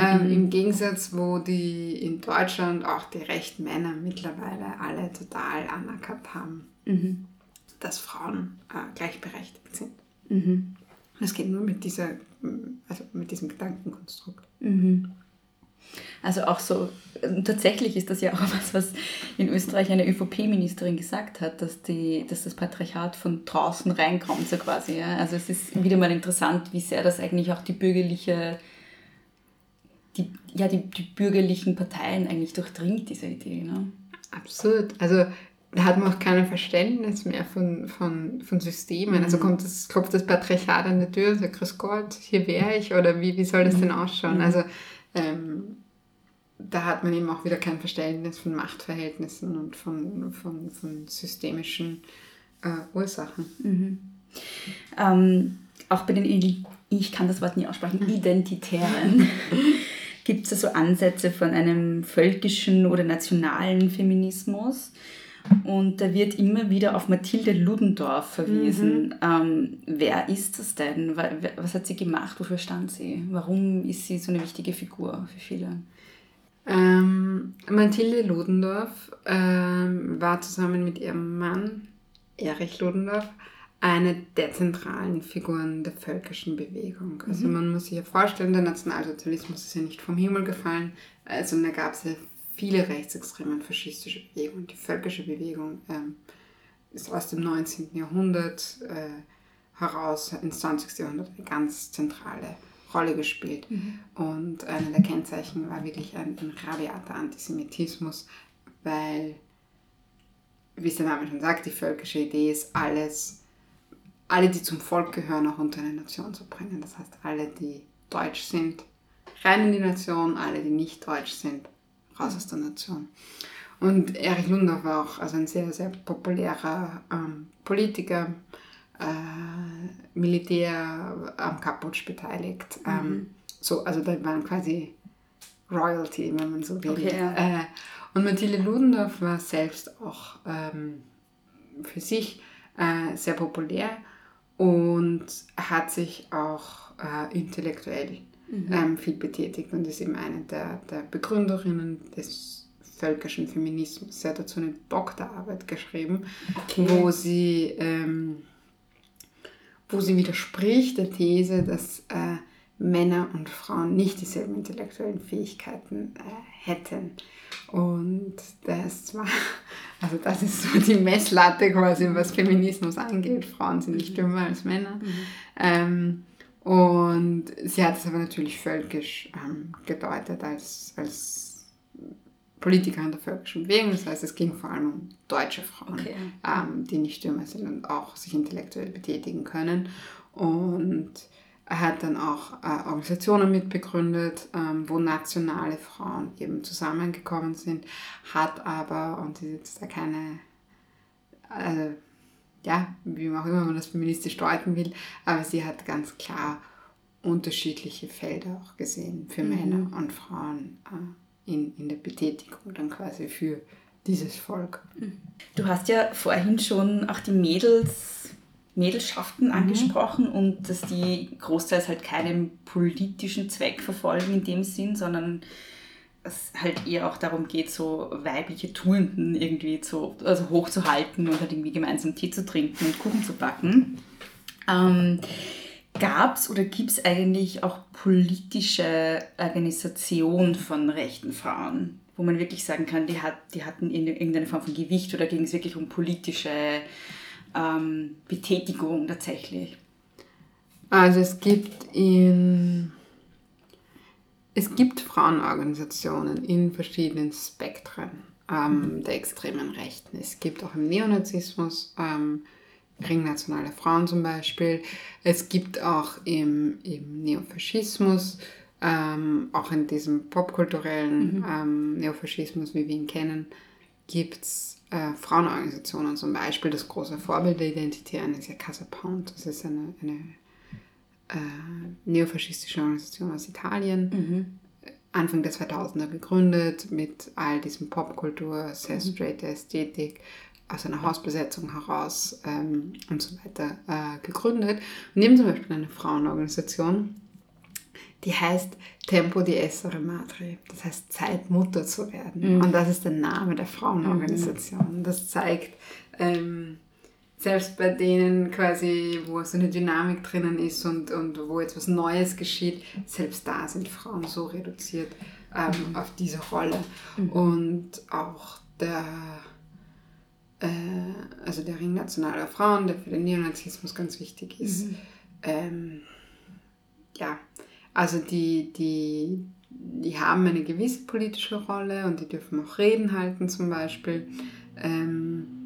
ähm, Im Gegensatz, wo die in Deutschland auch die rechten Männer mittlerweile alle total anerkannt haben, dass Frauen äh, gleichberechtigt sind. Das geht nur mit, dieser, also mit diesem Gedankenkonstrukt. Also auch so, ähm, tatsächlich ist das ja auch was, was in Österreich eine ÖVP-Ministerin gesagt hat, dass, die, dass das Patriarchat von draußen reinkommt, so quasi. Ja? Also es ist wieder mal interessant, wie sehr das eigentlich auch die bürgerliche, die, ja, die, die bürgerlichen Parteien eigentlich durchdringt, diese Idee. Ne? Absurd. Also da hat man auch kein Verständnis mehr von, von, von Systemen. Also kommt das, klopft das Patriarchat an der Tür und sagt, Grüß Gott, hier wäre ich oder wie, wie soll das denn ausschauen? Also ähm, da hat man eben auch wieder kein Verständnis von Machtverhältnissen und von, von, von systemischen äh, Ursachen. Ähm, auch bei den, ich kann das Wort nie aussprechen, Identitären, gibt es ja so Ansätze von einem völkischen oder nationalen Feminismus. Und da wird immer wieder auf Mathilde Ludendorff verwiesen. Ähm, wer ist das denn? Wa- wa- Was hat sie gemacht? Wofür stand sie? Warum ist sie so eine wichtige Figur für viele? Ähm, Mathilde Ludendorff ähm, war zusammen mit ihrem Mann Erich Ludendorff eine der zentralen Figuren der völkischen Bewegung. Also man muss sich ja vorstellen, der Nationalsozialismus ist ja nicht vom Himmel gefallen, also da gab es ja viele rechtsextreme und faschistische Bewegungen. Die völkische Bewegung ähm, ist aus dem 19. Jahrhundert äh, heraus ins 20. Jahrhundert eine ganz zentrale Rolle gespielt. Und einer der Kennzeichen war wirklich ein, ein rabiater Antisemitismus, weil, wie es der Name schon sagt, die völkische Idee ist, alles, alle, die zum Volk gehören, auch unter eine Nation zu bringen. Das heißt, alle, die deutsch sind, rein in die Nation, alle, die nicht deutsch sind, aus der Nation. Und Erich Lundorf war auch also ein sehr, sehr populärer ähm, Politiker, äh, Militär am Kapputsch beteiligt. Ähm, so, also da waren quasi Royalty, wenn man so will. Okay, ja. äh, und Mathilde Ludendorff war selbst auch ähm, für sich äh, sehr populär und hat sich auch äh, intellektuell ähm, viel betätigt und ist eben eine der, der Begründerinnen des völkischen Feminismus. Sie hat dazu eine Doktorarbeit geschrieben, wo sie ähm, wo sie widerspricht der These, dass äh, Männer und Frauen nicht dieselben intellektuellen Fähigkeiten äh, hätten. Und das war, also das ist so die Messlatte quasi, was Feminismus angeht. Frauen sind nicht dümmer als Männer. Ähm, und sie hat es aber natürlich völkisch ähm, gedeutet als, als Politikerin der völkischen Bewegung. Das heißt, es ging vor allem um deutsche Frauen, Okay. ähm, die nicht Stürmer sind und auch sich intellektuell betätigen können. Und er hat dann auch äh, Organisationen mitbegründet, ähm, wo nationale Frauen eben zusammengekommen sind, hat aber, und das ist jetzt da keine, äh, ja, wie auch immer man das feministisch deuten will, aber sie hat ganz klar unterschiedliche Felder auch gesehen für Männer und Frauen äh, in, in der Betätigung dann quasi für dieses Volk. Du hast ja vorhin schon auch die Mädels, Mädelschaften angesprochen und dass die großteils halt keinen politischen Zweck verfolgen in dem Sinn, sondern es halt eher auch darum geht, so weibliche Tugenden irgendwie zu, also hochzuhalten und halt irgendwie gemeinsam Tee zu trinken und Kuchen zu backen. Ähm, Gab es oder gibt es eigentlich auch politische Organisation von rechten Frauen, wo man wirklich sagen kann, die, hat, die hatten in- irgendeine Form von Gewicht oder ging es wirklich um politische ähm, Betätigung tatsächlich? Also es gibt in es gibt Frauenorganisationen in verschiedenen Spektren ähm, der extremen Rechten. Es gibt auch im Neonazismus ähm, Ringnationale Frauen zum Beispiel. Es gibt auch im, im Neofaschismus, ähm, auch in diesem popkulturellen ähm, Neofaschismus, wie wir ihn kennen, gibt es äh, Frauenorganisationen zum Beispiel. Das große Vorbild der Identitären ist ja Casa Pound. Das ist eine, eine äh, neofaschistische Organisation aus Italien. Anfang der 2000er gegründet mit all diesem Popkultur, sehr straight Ästhetik, aus einer Hausbesetzung heraus ähm, und so weiter äh, gegründet. Und neben zum Beispiel eine Frauenorganisation, die heißt Tempo di essere madre, das heißt Zeit, Mutter zu werden. Und das ist der Name der Frauenorganisation. Das zeigt, ähm, selbst bei denen quasi, wo so eine Dynamik drinnen ist und, und wo jetzt was Neues geschieht, selbst da sind Frauen so reduziert ähm, auf diese Rolle. Und auch der, äh, also der Ring nationaler Frauen, der für den Neonazismus ganz wichtig ist, ähm, ja, also die, die, die haben eine gewisse politische Rolle und die dürfen auch Reden halten zum Beispiel. Ähm,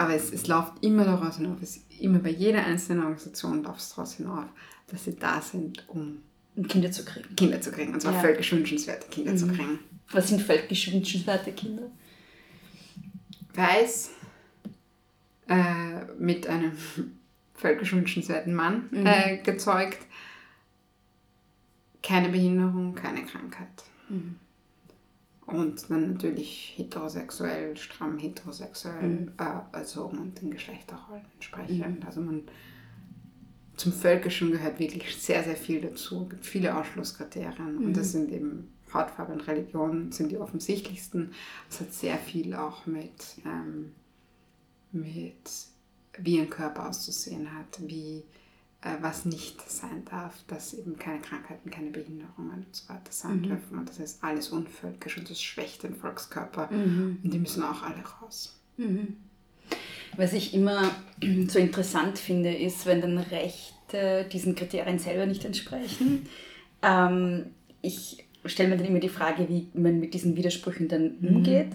aber es, es läuft immer daraus hinauf, es, immer bei jeder einzelnen Organisation läuft es daraus hinauf, dass sie da sind, um Kinder zu kriegen. Kinder zu kriegen. Und zwar Ja. völkisch wünschenswerte Kinder zu kriegen. Was sind völkisch wünschenswerte Kinder? Weiß, äh, mit einem völkisch wünschenswerten Mann äh, gezeugt, keine Behinderung, keine Krankheit. Und dann natürlich heterosexuell, stramm heterosexuell äh, erzogen und den Geschlechterrollen entsprechend. Also man zum Völkischen gehört wirklich sehr, sehr viel dazu. Es gibt viele Ausschlusskriterien und das sind eben Hautfarbe und Religion sind die offensichtlichsten. Es hat sehr viel auch mit, ähm, mit wie ein Körper auszusehen hat, wie was nicht sein darf, dass eben keine Krankheiten, keine Behinderungen und so weiter sein dürfen. Und das ist alles unvölkisch und das schwächt den Volkskörper. Und die müssen auch alle raus. Was ich immer so interessant finde, ist, wenn dann Rechte diesen Kriterien selber nicht entsprechen. Ähm, ich stelle mir dann immer die Frage, wie man mit diesen Widersprüchen dann umgeht.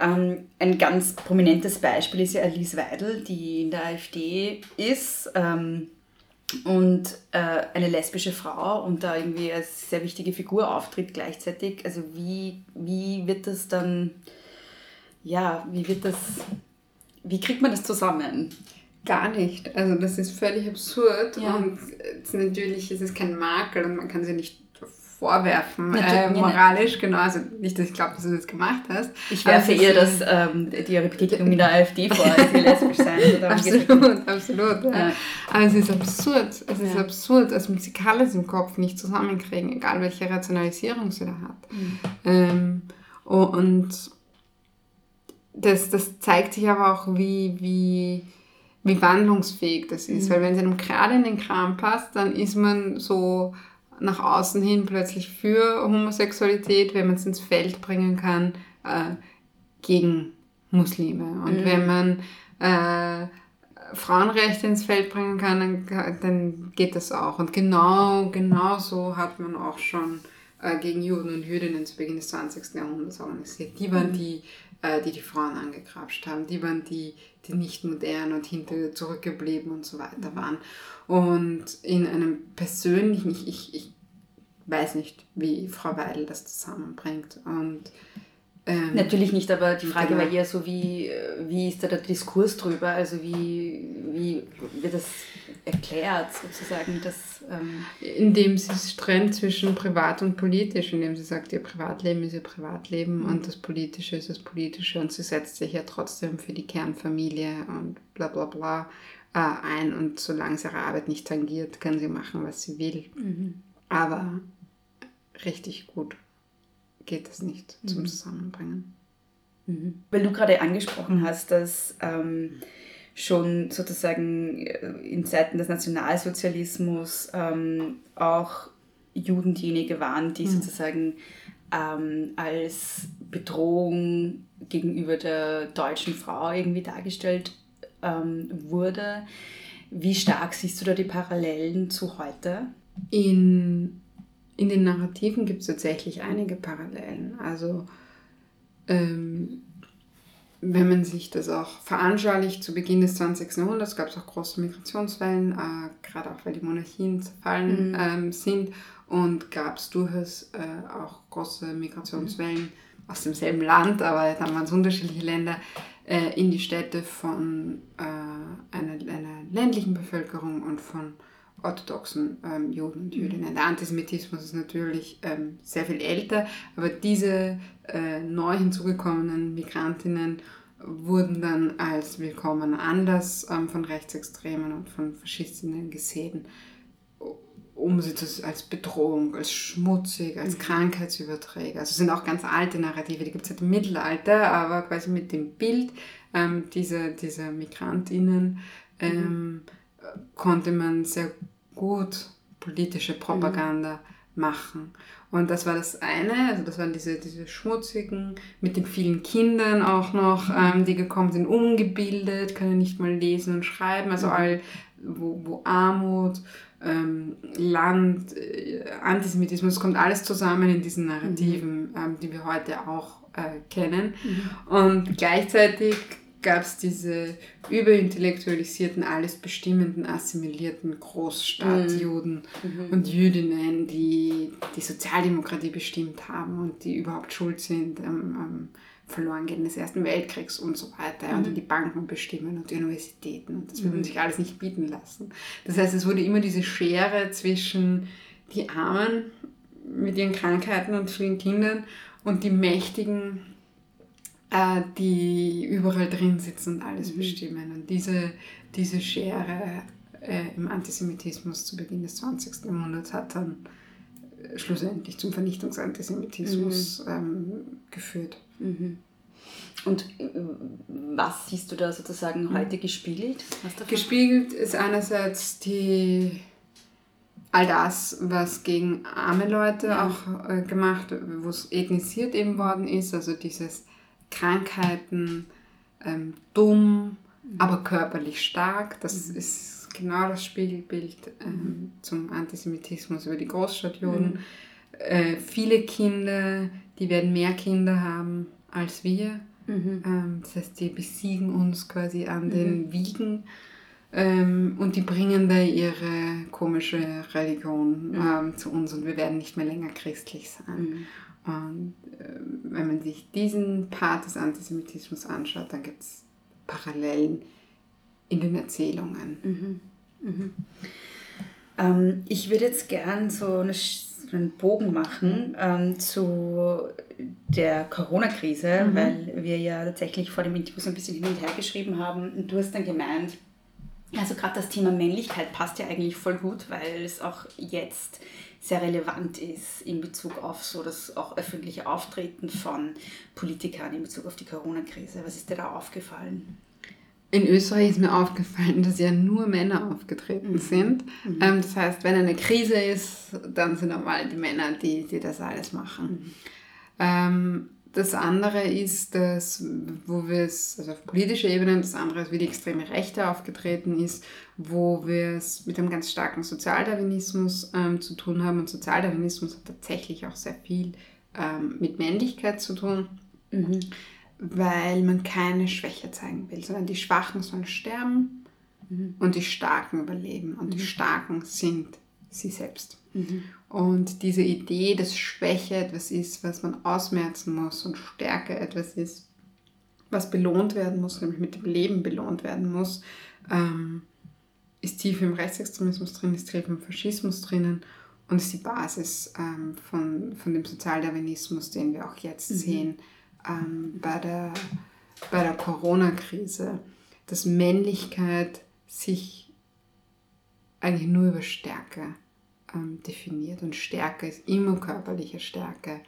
Ähm, ein ganz prominentes Beispiel ist ja Alice Weidel, die in der AfD ist. Ähm, und äh, eine lesbische Frau und da irgendwie als sehr wichtige Figur auftritt gleichzeitig. Also wie, wie wird das dann, ja, wie wird das, wie kriegt man das zusammen? Gar nicht. Also das ist völlig absurd Ja. und es, natürlich ist es kein Makel und man kann sie nicht vorwerfen, äh, moralisch, genau. Also nicht, dass ich glaube, dass du das gemacht hast. Ich werfe ihr ist, das, ähm, die ihre Betätigung in der AfD vor, als sie lesbisch sein. Absolut, absolut. Ja. Ja. Aber es ist absurd. Es ist Ja. absurd, dass man sich alles im Kopf nicht zusammenkriegen, egal welche Rationalisierung sie da hat. Mhm. Ähm, und das, das zeigt sich aber auch, wie, wie, wie wandlungsfähig das ist. Mhm. Weil wenn es einem gerade in den Kram passt, dann ist man so nach außen hin plötzlich für Homosexualität, wenn man es ins Feld bringen kann, äh, gegen Muslime. Und Mhm. wenn man äh, Frauenrechte ins Feld bringen kann, dann, dann geht das auch. Und genau, genau so hat man auch schon äh, gegen Juden und Jüdinnen zu Beginn des 20. Jahrhunderts organisiert. Die waren die, äh, die die Frauen angegrapscht haben. Die waren die, die nicht modern und hinter zurückgeblieben und so weiter waren. Und in einem persönlichen, ich, ich, ich weiß nicht, wie Frau Weidel das zusammenbringt. Und ähm, Natürlich nicht, aber die Frage Genau. war eher so, wie, wie ist da der Diskurs drüber? Also wie, wie wird das erklärt sozusagen, dass... Ähm, Indem sie es trennt zwischen privat und politisch, indem sie sagt, ihr Privatleben ist ihr Privatleben und das Politische ist das Politische und sie setzt sich ja trotzdem für die Kernfamilie und bla bla bla ein und solange sie ihre Arbeit nicht tangiert, kann sie machen, was sie will. Aber richtig gut geht es nicht zum Zusammenbringen. Weil du gerade angesprochen hast, dass ähm, schon sozusagen äh, in Zeiten des Nationalsozialismus ähm, auch Juden diejenigen waren, die sozusagen ähm, als Bedrohung gegenüber der deutschen Frau irgendwie dargestellt ähm, wurde. Wie stark siehst du da die Parallelen zu heute? In, in den Narrativen gibt es tatsächlich einige Parallelen. Also ähm, wenn man sich das auch veranschaulicht, zu Beginn des 20. Jahrhunderts gab es auch große Migrationswellen, äh, gerade auch weil die Monarchien zerfallen ähm, sind und gab es durchaus äh, auch große Migrationswellen aus demselben Land, aber dann waren es unterschiedliche Länder, äh, in die Städte von äh, einer, einer ländlichen Bevölkerung und von orthodoxen ähm, Juden und Jüdinnen. Der Antisemitismus ist natürlich ähm, sehr viel älter, aber diese äh, neu hinzugekommenen Migrantinnen wurden dann als willkommen anders ähm, von Rechtsextremen und von Faschistinnen gesehen, um sie zu, als Bedrohung, als schmutzig, als Krankheitsüberträger. Also es sind auch ganz alte Narrative, die gibt es seit dem Mittelalter, aber quasi mit dem Bild ähm, dieser, dieser Migrantinnen ähm, konnte man sehr gut politische Propaganda machen. Und das war das eine, also das waren diese, diese schmutzigen, mit den vielen Kindern auch noch, ähm, die gekommen sind, ungebildet, können nicht mal lesen und schreiben, also all, wo, wo Armut, ähm, Land, äh, Antisemitismus, kommt alles zusammen in diesen Narrativen, ähm, die wir heute auch äh, kennen. Und gleichzeitig gab es diese überintellektualisierten, alles bestimmenden, assimilierten Großstadtjuden und Jüdinnen, die die Sozialdemokratie bestimmt haben und die überhaupt schuld sind am, am Verlorengehen des Ersten Weltkriegs und so weiter und die die Banken bestimmen und die Universitäten und das will man sich alles nicht bieten lassen. Das heißt, es wurde immer diese Schere zwischen die Armen mit ihren Krankheiten und vielen Kindern und die Mächtigen, äh, die überall drin sitzen und alles bestimmen. Und diese, diese Schere äh, im Antisemitismus zu Beginn des 20. Jahrhunderts hat dann schlussendlich zum Vernichtungsantisemitismus ähm, geführt. Und äh, was siehst du da sozusagen heute gespiegelt? Was davon? Gespiegelt ist einerseits die all das, was gegen arme Leute auch äh, gemacht, wo es ethnisiert eben worden ist, also dieses Krankheiten, ähm, dumm, aber körperlich stark, das ist genau das Spiegelbild ähm, zum Antisemitismus über die Großstadtjuden. Äh, viele Kinder, die werden mehr Kinder haben als wir. Ähm, das heißt, die besiegen uns quasi an den Wiegen ähm, und die bringen da ihre komische Religion ähm, zu uns und wir werden nicht mehr länger christlich sein. Und ähm, wenn man sich diesen Part des Antisemitismus anschaut, dann gibt es Parallelen in den Erzählungen. Ähm, ich würde jetzt gern so eine einen Bogen machen ähm, zu der Corona-Krise, Mhm. weil wir ja tatsächlich vor dem Interview so ein bisschen hin und her geschrieben haben. Und du hast dann gemeint, also gerade das Thema Männlichkeit passt ja eigentlich voll gut, weil es auch jetzt sehr relevant ist in Bezug auf so das auch öffentliche Auftreten von Politikern in Bezug auf die Corona-Krise. Was ist dir da aufgefallen? In Österreich ist mir aufgefallen, dass ja nur Männer aufgetreten sind. Ähm, das heißt, wenn eine Krise ist, dann sind normal die Männer, die, die das alles machen. Ähm, das andere ist, dass, wo wir es, also auf politischer Ebene, das andere ist, wie die extreme Rechte aufgetreten ist, wo wir es mit einem ganz starken Sozialdarwinismus ähm, zu tun haben. Und Sozialdarwinismus hat tatsächlich auch sehr viel ähm, mit Männlichkeit zu tun weil man keine Schwäche zeigen will, sondern die Schwachen sollen sterben und die Starken überleben. Und die Starken sind sie selbst. Und diese Idee, dass Schwäche etwas ist, was man ausmerzen muss und Stärke etwas ist, was belohnt werden muss, nämlich mit dem Leben belohnt werden muss, ähm, ist tief im Rechtsextremismus drin, ist tief im Faschismus drinnen und ist die Basis ähm, von, von dem Sozialdarwinismus, den wir auch jetzt sehen ähm, bei der, bei der Corona-Krise, dass Männlichkeit sich eigentlich nur über Stärke ähm, definiert und Stärke ist immer körperliche Stärke.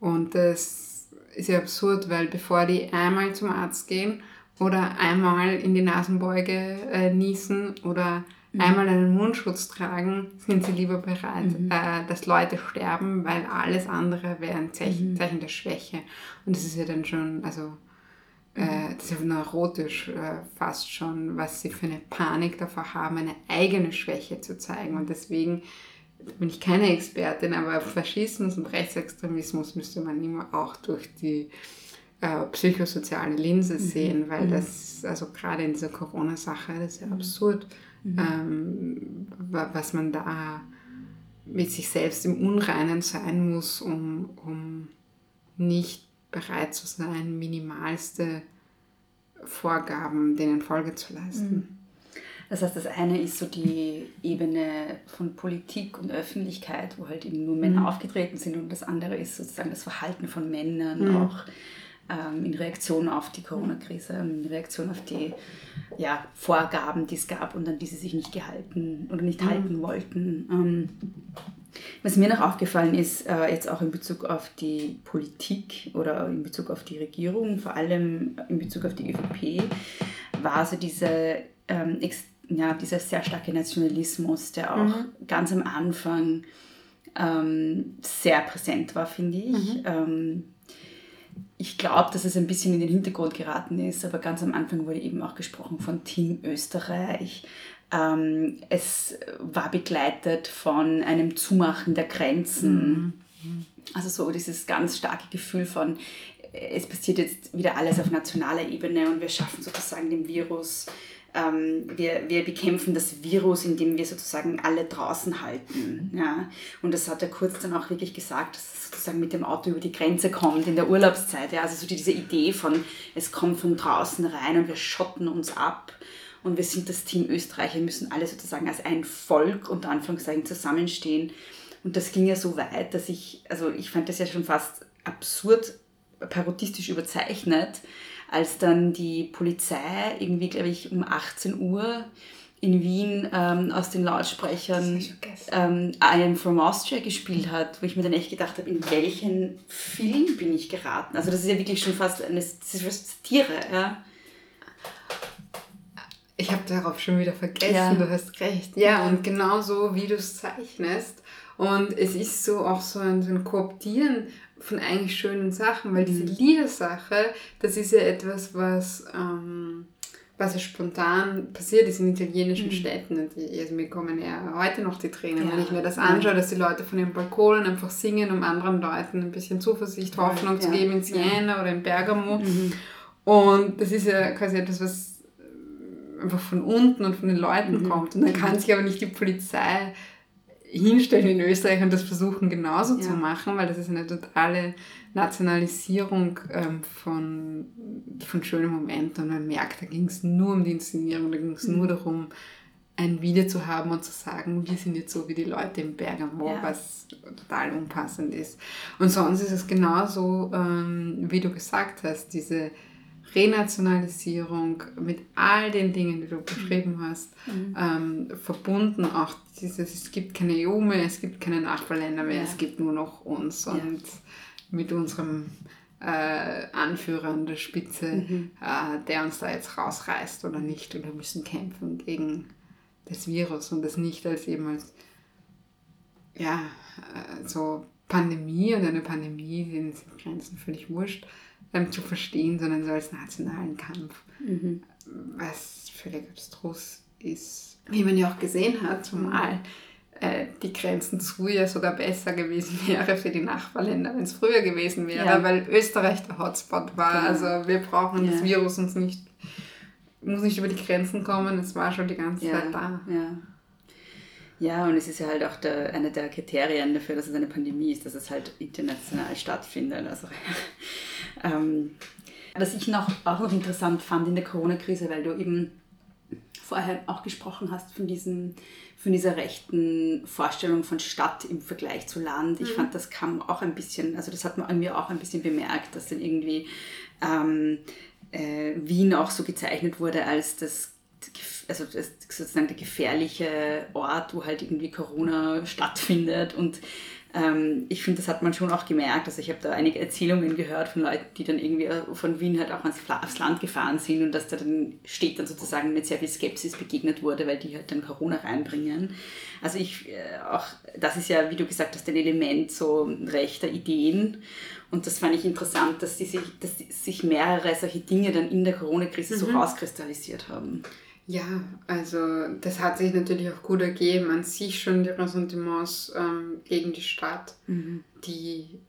Und das ist ja absurd, weil bevor die einmal zum Arzt gehen oder einmal in die Nasenbeuge äh, niesen oder einmal einen Mundschutz tragen, sind sie lieber bereit, äh, dass Leute sterben, weil alles andere wäre ein Zeichen, Zeichen der Schwäche. Und das ist ja dann schon, also äh, das ist ja neurotisch äh, fast schon, was sie für eine Panik davor haben, eine eigene Schwäche zu zeigen. Und deswegen bin ich keine Expertin, aber Faschismus und Rechtsextremismus müsste man immer auch durch die äh, psychosoziale Linse sehen, weil das, also gerade in dieser Corona-Sache, das ist ja absurd, ähm, wa- was man da mit sich selbst im Unreinen sein muss, um, um nicht bereit zu sein, minimalste Vorgaben denen Folge zu leisten. Das heißt, das eine ist so die Ebene von Politik und Öffentlichkeit, wo halt eben nur Männer aufgetreten sind und das andere ist sozusagen das Verhalten von Männern auch ähm, in Reaktion auf die Corona-Krise, in Reaktion auf die ja, Vorgaben, die es gab und an die sie sich nicht gehalten oder nicht halten wollten. Ähm, was mir noch aufgefallen ist, äh, jetzt auch in Bezug auf die Politik oder in Bezug auf die Regierung, vor allem in Bezug auf die ÖVP, war so diese, ähm, ja, dieser sehr starke Nationalismus, der auch ganz am Anfang ähm, sehr präsent war, finde ich. Ähm, ich glaube, dass es ein bisschen in den Hintergrund geraten ist, aber ganz am Anfang wurde eben auch gesprochen von Team Österreich. Ähm, es war begleitet von einem Zumachen der Grenzen. Also so dieses ganz starke Gefühl von, äh, es passiert jetzt wieder alles auf nationaler Ebene und wir schaffen sozusagen den Virus. Ähm, wir, wir bekämpfen das Virus, indem wir sozusagen alle draußen halten. Ja? Und das hat er kurz dann auch wirklich gesagt, dass es sozusagen mit dem Auto über die Grenze kommt in der Urlaubszeit. Ja? Also so diese Idee von, es kommt von draußen rein und wir schotten uns ab und wir sind das Team Österreich, wir müssen alle sozusagen als ein Volk unter Anführungszeichen zusammenstehen. Und das ging ja so weit, dass ich, also ich fand das ja schon fast absurd parodistisch überzeichnet, als dann die Polizei irgendwie, glaube ich, um 18 Uhr in Wien ähm, aus den Lautsprechern ähm, I Am From Austria gespielt hat, wo ich mir dann echt gedacht habe, in welchen Film bin ich geraten? Also das ist ja wirklich schon fast eine Satire, ja. Ich habe darauf schon wieder vergessen, Ja. du hast recht. Ja, und genau so, wie du es zeichnest. Und es ist so auch so ein, so ein Kooptieren von eigentlich schönen Sachen, weil diese Liedersache, das ist ja etwas, was, ähm, was ja spontan passiert ist in italienischen Städten. Und die, also mir kommen ja heute noch die Tränen, wenn Ja. ich mir das anschaue, dass die Leute von den Balkonen einfach singen, um anderen Leuten ein bisschen Zuversicht, Hoffnung zu Ja. geben in Siena oder in Bergamo. Und das ist ja quasi etwas, was einfach von unten und von den Leuten kommt. Und dann kann sich aber nicht die Polizei hinstellen in Österreich und das versuchen genauso zu Ja. machen, weil das ist eine totale Nationalisierung ähm, von, von schönen Momenten. Und man merkt, da ging es nur um die Inszenierung, da ging es nur darum, ein Video zu haben und zu sagen, wir sind jetzt so wie die Leute im Bergamo, Ja. was total unpassend ist. Und sonst ist es genauso, ähm, wie du gesagt hast, diese Renationalisierung mit all den Dingen, die du beschrieben hast, ähm, verbunden auch dieses, es gibt keine EU mehr, es gibt keine Nachbarländer mehr, Ja. es gibt nur noch uns Ja. und mit unserem äh, Anführer an der Spitze, äh, der uns da jetzt rausreißt oder nicht. Und wir müssen kämpfen gegen das Virus und das nicht als eben als ja, äh, so Pandemie und eine Pandemie, denen sind Grenzen völlig wurscht, ähm, zu verstehen, sondern so als nationalen Kampf, was völlig abstrus ist. Wie man ja auch gesehen hat, zumal äh, die Grenzen zu ja sogar besser gewesen wäre für die Nachbarländer, wenn es früher gewesen wäre, Ja. weil Österreich der Hotspot war. Genau. Also wir brauchen das Ja. Virus uns nicht, muss nicht über die Grenzen kommen, es war schon die ganze Ja, Zeit da. Ja. Und es ist ja halt auch der, eine der Kriterien dafür, dass es eine Pandemie ist, dass es halt international stattfindet. Also, ähm, was ich noch, auch noch interessant fand in der Corona-Krise, weil du eben vorher auch gesprochen hast von, diesem, von dieser rechten Vorstellung von Stadt im Vergleich zu Land. Ich fand, das kam auch ein bisschen, also das hat man an mir auch ein bisschen bemerkt, dass dann irgendwie ähm, äh, Wien auch so gezeichnet wurde als das also das sozusagen der gefährliche Ort, wo halt irgendwie Corona stattfindet. Und ähm, ich finde, das hat man schon auch gemerkt. Also ich habe da einige Erzählungen gehört von Leuten, die dann irgendwie von Wien halt auch ans, aufs Land gefahren sind und dass da dann steht dann sozusagen mit sehr viel Skepsis begegnet wurde, weil die halt dann Corona reinbringen. Also ich äh, auch, das ist ja, wie du gesagt hast, ein Element so rechter Ideen. Und das fand ich interessant, dass, die sich, dass sich mehrere solche Dinge dann in der Corona-Krise so rauskristallisiert haben. Ja, also das hat sich natürlich auch gut ergeben. An sich schon die Ressentiments ähm, gegen die Stadt, die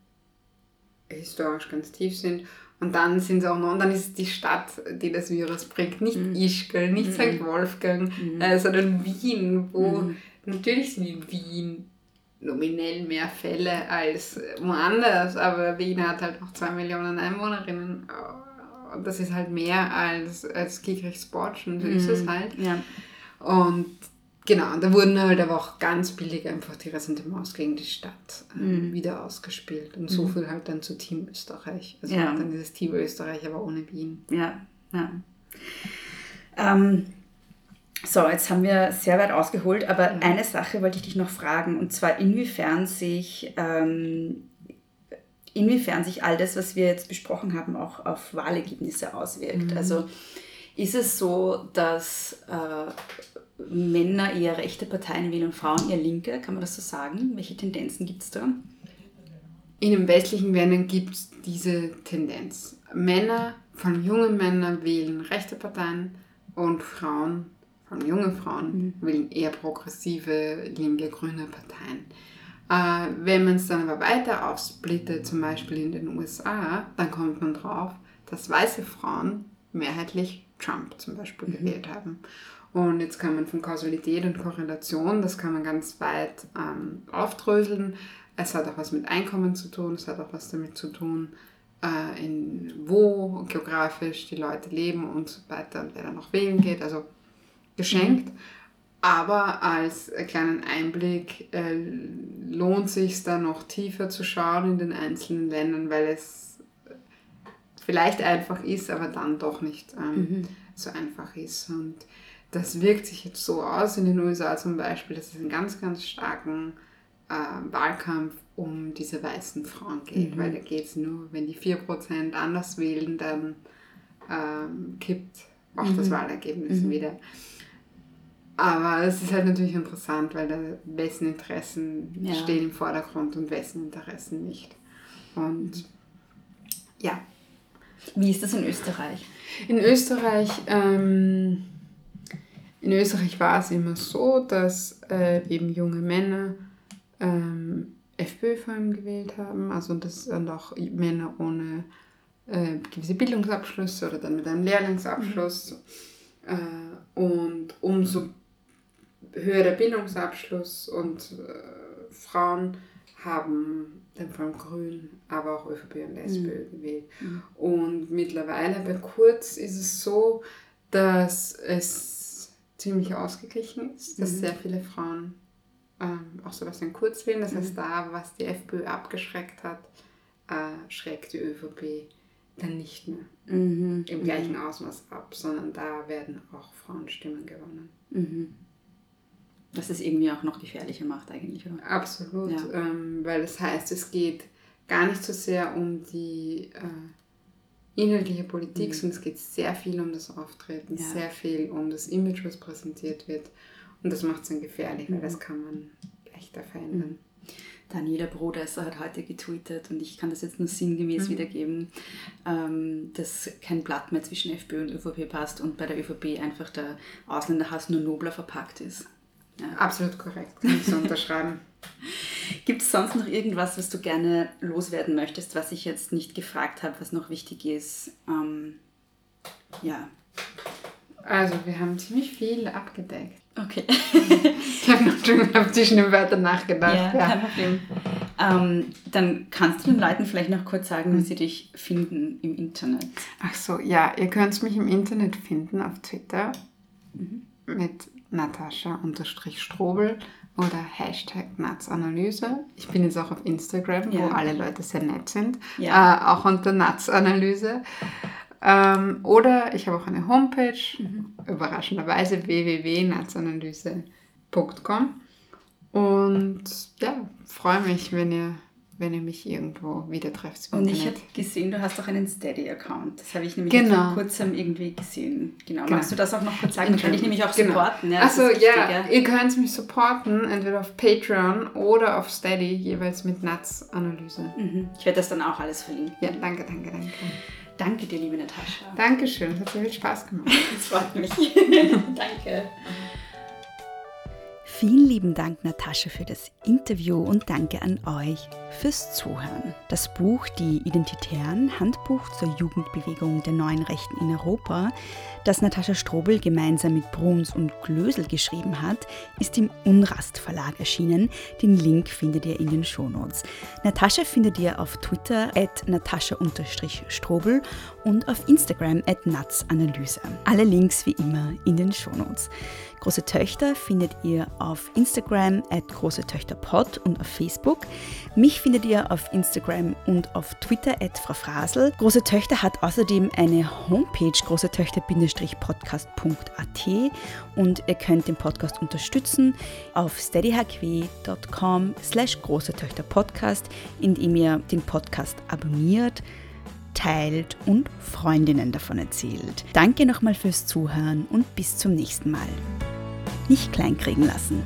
historisch ganz tief sind. Und dann sind es auch noch, und dann ist es die Stadt, die das Virus bringt. Nicht Ischgl, nicht St. Wolfgang, äh, sondern Wien, wo natürlich sind in Wien nominell mehr Fälle als woanders, aber Wien hat halt noch zwei Millionen Einwohnerinnen. Und das ist halt mehr als, als Kiekrich-Sportschen, so ist es halt. Ja. Und genau, da wurden halt aber auch ganz billig einfach die Ressentiments gegen die Stadt ähm, wieder ausgespielt. Und so viel halt dann zu Team Österreich. Also Ja. dann dieses Team Österreich, aber ohne Wien. Ja, ja. Ähm, so, jetzt haben wir sehr weit ausgeholt, aber eine Sache wollte ich dich noch fragen, und zwar inwiefern sich, ähm, inwiefern sich all das, was wir jetzt besprochen haben, auch auf Wahlergebnisse auswirkt. Also ist es so, dass äh, Männer eher rechte Parteien wählen und Frauen eher linke? Kann man das so sagen? Welche Tendenzen gibt es da? In den westlichen Ländern gibt es diese Tendenz. Männer, vor allem junge Männer, wählen rechte Parteien und Frauen, vor allem junge Frauen, wählen eher progressive, linke, grüne Parteien. Äh, wenn man es dann aber weiter aufsplittet, zum Beispiel in den USA, dann kommt man drauf, dass weiße Frauen mehrheitlich Trump zum Beispiel gewählt haben. Und jetzt kann man von Kausalität und Korrelation, das kann man ganz weit ähm, aufdröseln. Es hat auch was mit Einkommen zu tun, es hat auch was damit zu tun, äh, in wo geografisch die Leute leben und so weiter und wer dann noch wählen geht, also geschenkt. Aber als kleinen Einblick äh, lohnt sich da noch tiefer zu schauen in den einzelnen Ländern, weil es vielleicht einfach ist, aber dann doch nicht ähm, so einfach ist. Und das wirkt sich jetzt so aus in den USA zum Beispiel, dass es einen ganz, ganz starken äh, Wahlkampf um diese weißen Frauen geht, weil da geht es nur, wenn die 4% anders wählen, dann ähm, kippt auch das Wahlergebnis wieder. Aber es ist halt natürlich interessant, weil da wessen Interessen Ja. stehen im Vordergrund und wessen Interessen nicht. Und ja, Wie ist das in Österreich? in Österreich, ähm, in Österreich war es immer so, dass äh, eben junge Männer ähm, FPÖ vor allem gewählt haben, also das und auch Männer ohne äh, gewisse Bildungsabschlüsse oder dann mit einem Lehrlingsabschluss. Äh, und umso höher der Bildungsabschluss und äh, Frauen haben dann vor allem Grün, aber auch ÖVP und SPÖ gewählt. Und mittlerweile bei Kurz ist es so, dass es ziemlich ausgeglichen ist, dass Mhm. sehr viele Frauen ähm, auch Sebastian Kurz wählen. Das heißt, da, was die FPÖ abgeschreckt hat, äh, schreckt die ÖVP dann nicht mehr Mhm. im gleichen Ausmaß ab, sondern da werden auch Frauenstimmen gewonnen. Mhm. Was es irgendwie auch noch gefährlicher macht eigentlich, oder? Absolut, Ja. ähm, weil das heißt, es geht gar nicht so sehr um die äh, inhaltliche Politik, Mhm. sondern es geht sehr viel um das Auftreten, Ja. sehr viel um das Image, was präsentiert wird. Und das macht es dann gefährlich, Mhm. weil das kann man leichter verändern. Daniela Brodesser hat heute getweetet und ich kann das jetzt nur sinngemäß Mhm. wiedergeben, ähm, dass kein Blatt mehr zwischen FPÖ und ÖVP passt und bei der ÖVP einfach der Ausländerhass nur nobler verpackt ist. Ja. Absolut korrekt, kann ich so unterschreiben. Gibt es sonst noch irgendwas, was du gerne loswerden möchtest, was ich jetzt nicht gefragt habe, was noch wichtig ist? Ähm, ja, Also, wir haben ziemlich viel abgedeckt. okay. Ich habe noch schon auf zwischen Wörtern nachgedacht. Ja, Ja, kein Problem. Ähm, dann kannst du den Leuten vielleicht noch kurz sagen, wie sie dich finden im Internet. Ach so, ja, ihr könnt mich im Internet finden auf Twitter mit Natascha-Strobel oder Hashtag Natzanalyse. Ich bin jetzt auch auf Instagram, wo Ja. alle Leute sehr nett sind, Ja. äh, auch unter Natzanalyse. Ähm, oder ich habe auch eine Homepage, überraschenderweise www.natzanalyse.com und ja, freue mich, wenn ihr, wenn ihr mich irgendwo wieder trefft. Und ich habe gesehen, du hast auch einen Steady-Account. Das habe ich nämlich Genau. vor kurzem irgendwie gesehen. Genau. Genau. Magst du das auch noch kurz sagen? Dann kann ich nämlich auch Genau. supporten. Ja, das also ja, ihr könnt mich supporten, entweder auf Patreon oder auf Steady, jeweils mit Nuts-Analyse. Mhm. Ich werde das dann auch alles verlinken. Ja, danke, danke, danke. Danke dir, liebe Natascha. Dankeschön, es hat sehr viel Spaß gemacht. Das freut mich. Danke. Vielen lieben Dank, Natascha, für das Interview und danke an euch fürs Zuhören. Das Buch Die Identitären, Handbuch zur Jugendbewegung der neuen Rechten in Europa, das Natascha Strobel gemeinsam mit Bruns und Glösel geschrieben hat, ist im Unrast Verlag erschienen. Den Link findet ihr in den Shownotes. Natascha findet ihr auf Twitter at natascha-strobel und auf Instagram at natzanalyse. Alle Links wie immer in den Shownotes. Große Töchter findet ihr auf Instagram at große Töchter Pod und auf Facebook. Mich findet ihr auf Instagram und auf Twitter at Frau Frasel. Große Töchter hat außerdem eine Homepage großetöchter-podcast.at und ihr könnt den Podcast unterstützen auf steadyhq.com slash große Töchter Podcast, indem ihr den Podcast abonniert teilt und Freundinnen davon erzählt. Danke nochmal fürs Zuhören und bis zum nächsten Mal. Nicht kleinkriegen lassen.